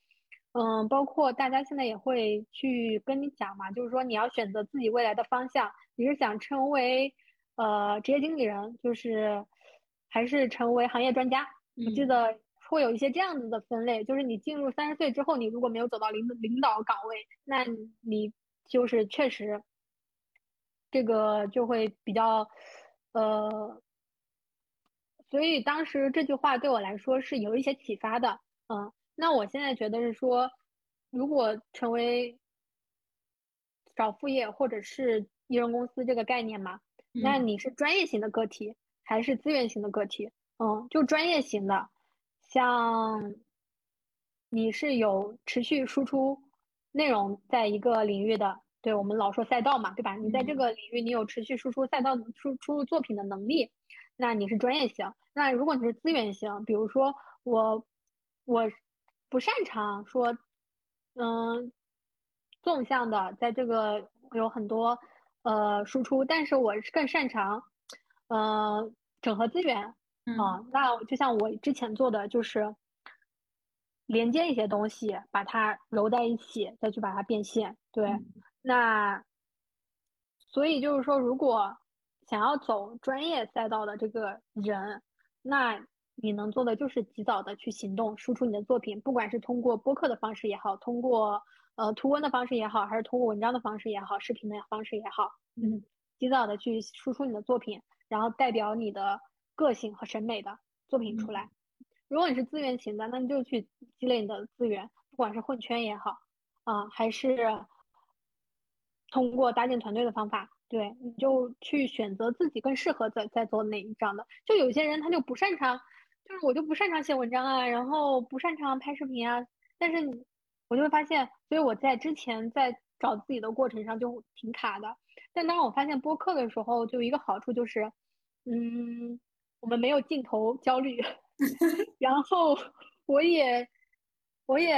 嗯，包括大家现在也会去跟你讲嘛，就是说你要选择自己未来的方向，你是想成为呃职业经理人，就是还是成为行业专家？我记得会有一些这样子的分类，就是你进入三十岁之后，你如果没有走到领领导岗位，那你就是确实。这个就会比较，呃，所以当时这句话对我来说是有一些启发的，嗯，那我现在觉得是说，如果成为找副业或者是艺人公司这个概念嘛，那你是专业型的个体还是资源型的个体？嗯，就专业型的，像你是有持续输出内容在一个领域的。对我们老说赛道嘛，对吧？你在这个领域，你有持续输出赛道输出入作品的能力，那你是专业型。那如果你是资源型，比如说我，我不擅长说，嗯，纵向的在这个有很多呃输出，但是我更擅长，呃，整合资源啊。那就像我之前做的就是。连接一些东西，把它揉在一起，再去把它变现。对，那所以就是说，如果想要走专业赛道的这个人，那你能做的就是及早的去行动，输出你的作品，不管是通过播客的方式也好，通过呃图文的方式也好，还是通过文章的方式也好，视频的方式也好，嗯，及早的去输出你的作品，然后代表你的个性和审美的作品出来。如果你是资源型的，那你就去积累你的资源，不管是混圈也好，啊，还是通过搭建团队的方法，对，你就去选择自己更适合在在做哪一章的。就有些人他就不擅长，就是我就不擅长写文章啊，然后不擅长拍视频啊，但是你我就会发现，所以我在之前在找自己的过程上就挺卡的。但当我发现播客的时候，就一个好处就是，嗯，我们没有镜头焦虑。然后我也，我也，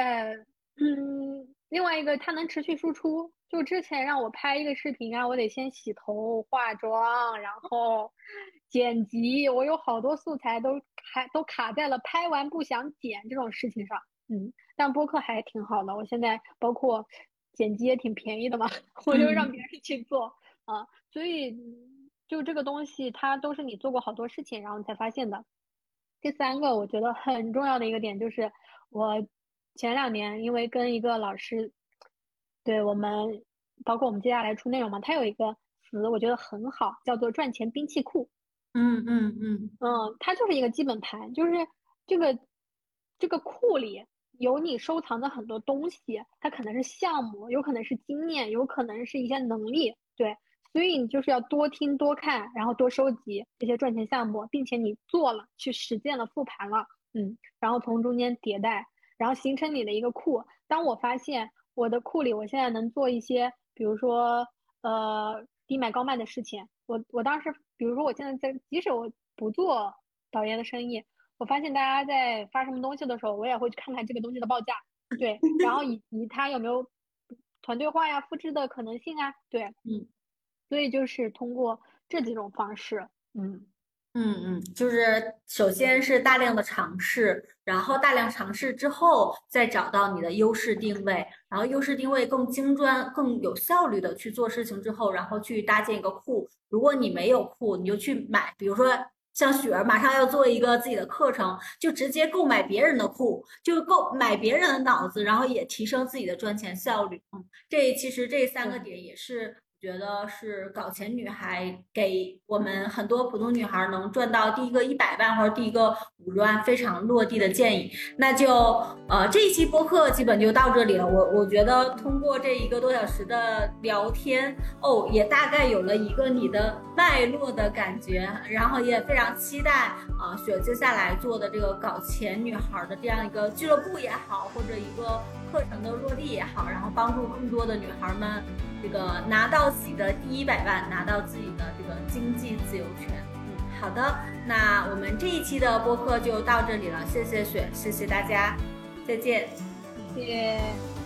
嗯，另外一个它能持续输出。就之前让我拍一个视频啊，我得先洗头、化妆，然后 剪辑，我有好多素材都还都卡在了拍完不想剪这种事情上。嗯，但播客还挺好的，我现在包括剪辑也挺便宜的嘛，我就让别人去做啊。所以就这个东西，它都是你做过好多事情，然后你才发现的。第三个我觉得很重要的一个点就是，我前两年因为跟一个老师，对我们包括我们接下来出内容嘛，他有一个词我觉得很好，叫做赚钱兵器库。嗯嗯嗯嗯，它就是一个基本盘，就是这个这个库里有你收藏的很多东西，它可能是项目，有可能是经验，有可能是一些能力，对。所以你就是要多听多看，然后多收集这些赚钱项目，并且你做了去实践了复盘了，嗯，然后从中间迭代，然后形成你的一个库。当我发现我的库里，我现在能做一些，比如说呃低买高卖的事情。我我当时，比如说我现在在，即使我不做导演的生意，我发现大家在发什么东西的时候，我也会去看看这个东西的报价，对，然后以以它有没有团队化呀、复制的可能性啊，对，嗯。所以就是通过这几种方式，嗯嗯嗯，就是首先是大量的尝试，然后大量尝试之后再找到你的优势定位，然后优势定位更精专、更有效率的去做事情之后，然后去搭建一个库。如果你没有库，你就去买，比如说像雪儿马上要做一个自己的课程，就直接购买别人的库，就购买别人的脑子，然后也提升自己的赚钱效率。嗯，这其实这三个点也是。觉得是搞钱女孩给我们很多普通女孩能赚到第一个一百万或者第一个五十万非常落地的建议。那就呃这一期播客基本就到这里了。我我觉得通过这一个多小时的聊天哦，也大概有了一个你的脉络的感觉。然后也非常期待啊雪接下来做的这个搞钱女孩的这样一个俱乐部也好，或者一个课程的落地也好，然后帮助更多的女孩们。这个拿到自己的第一百万，拿到自己的这个经济自由权。嗯，好的，那我们这一期的播客就到这里了，谢谢雪，谢谢大家，再见，谢谢。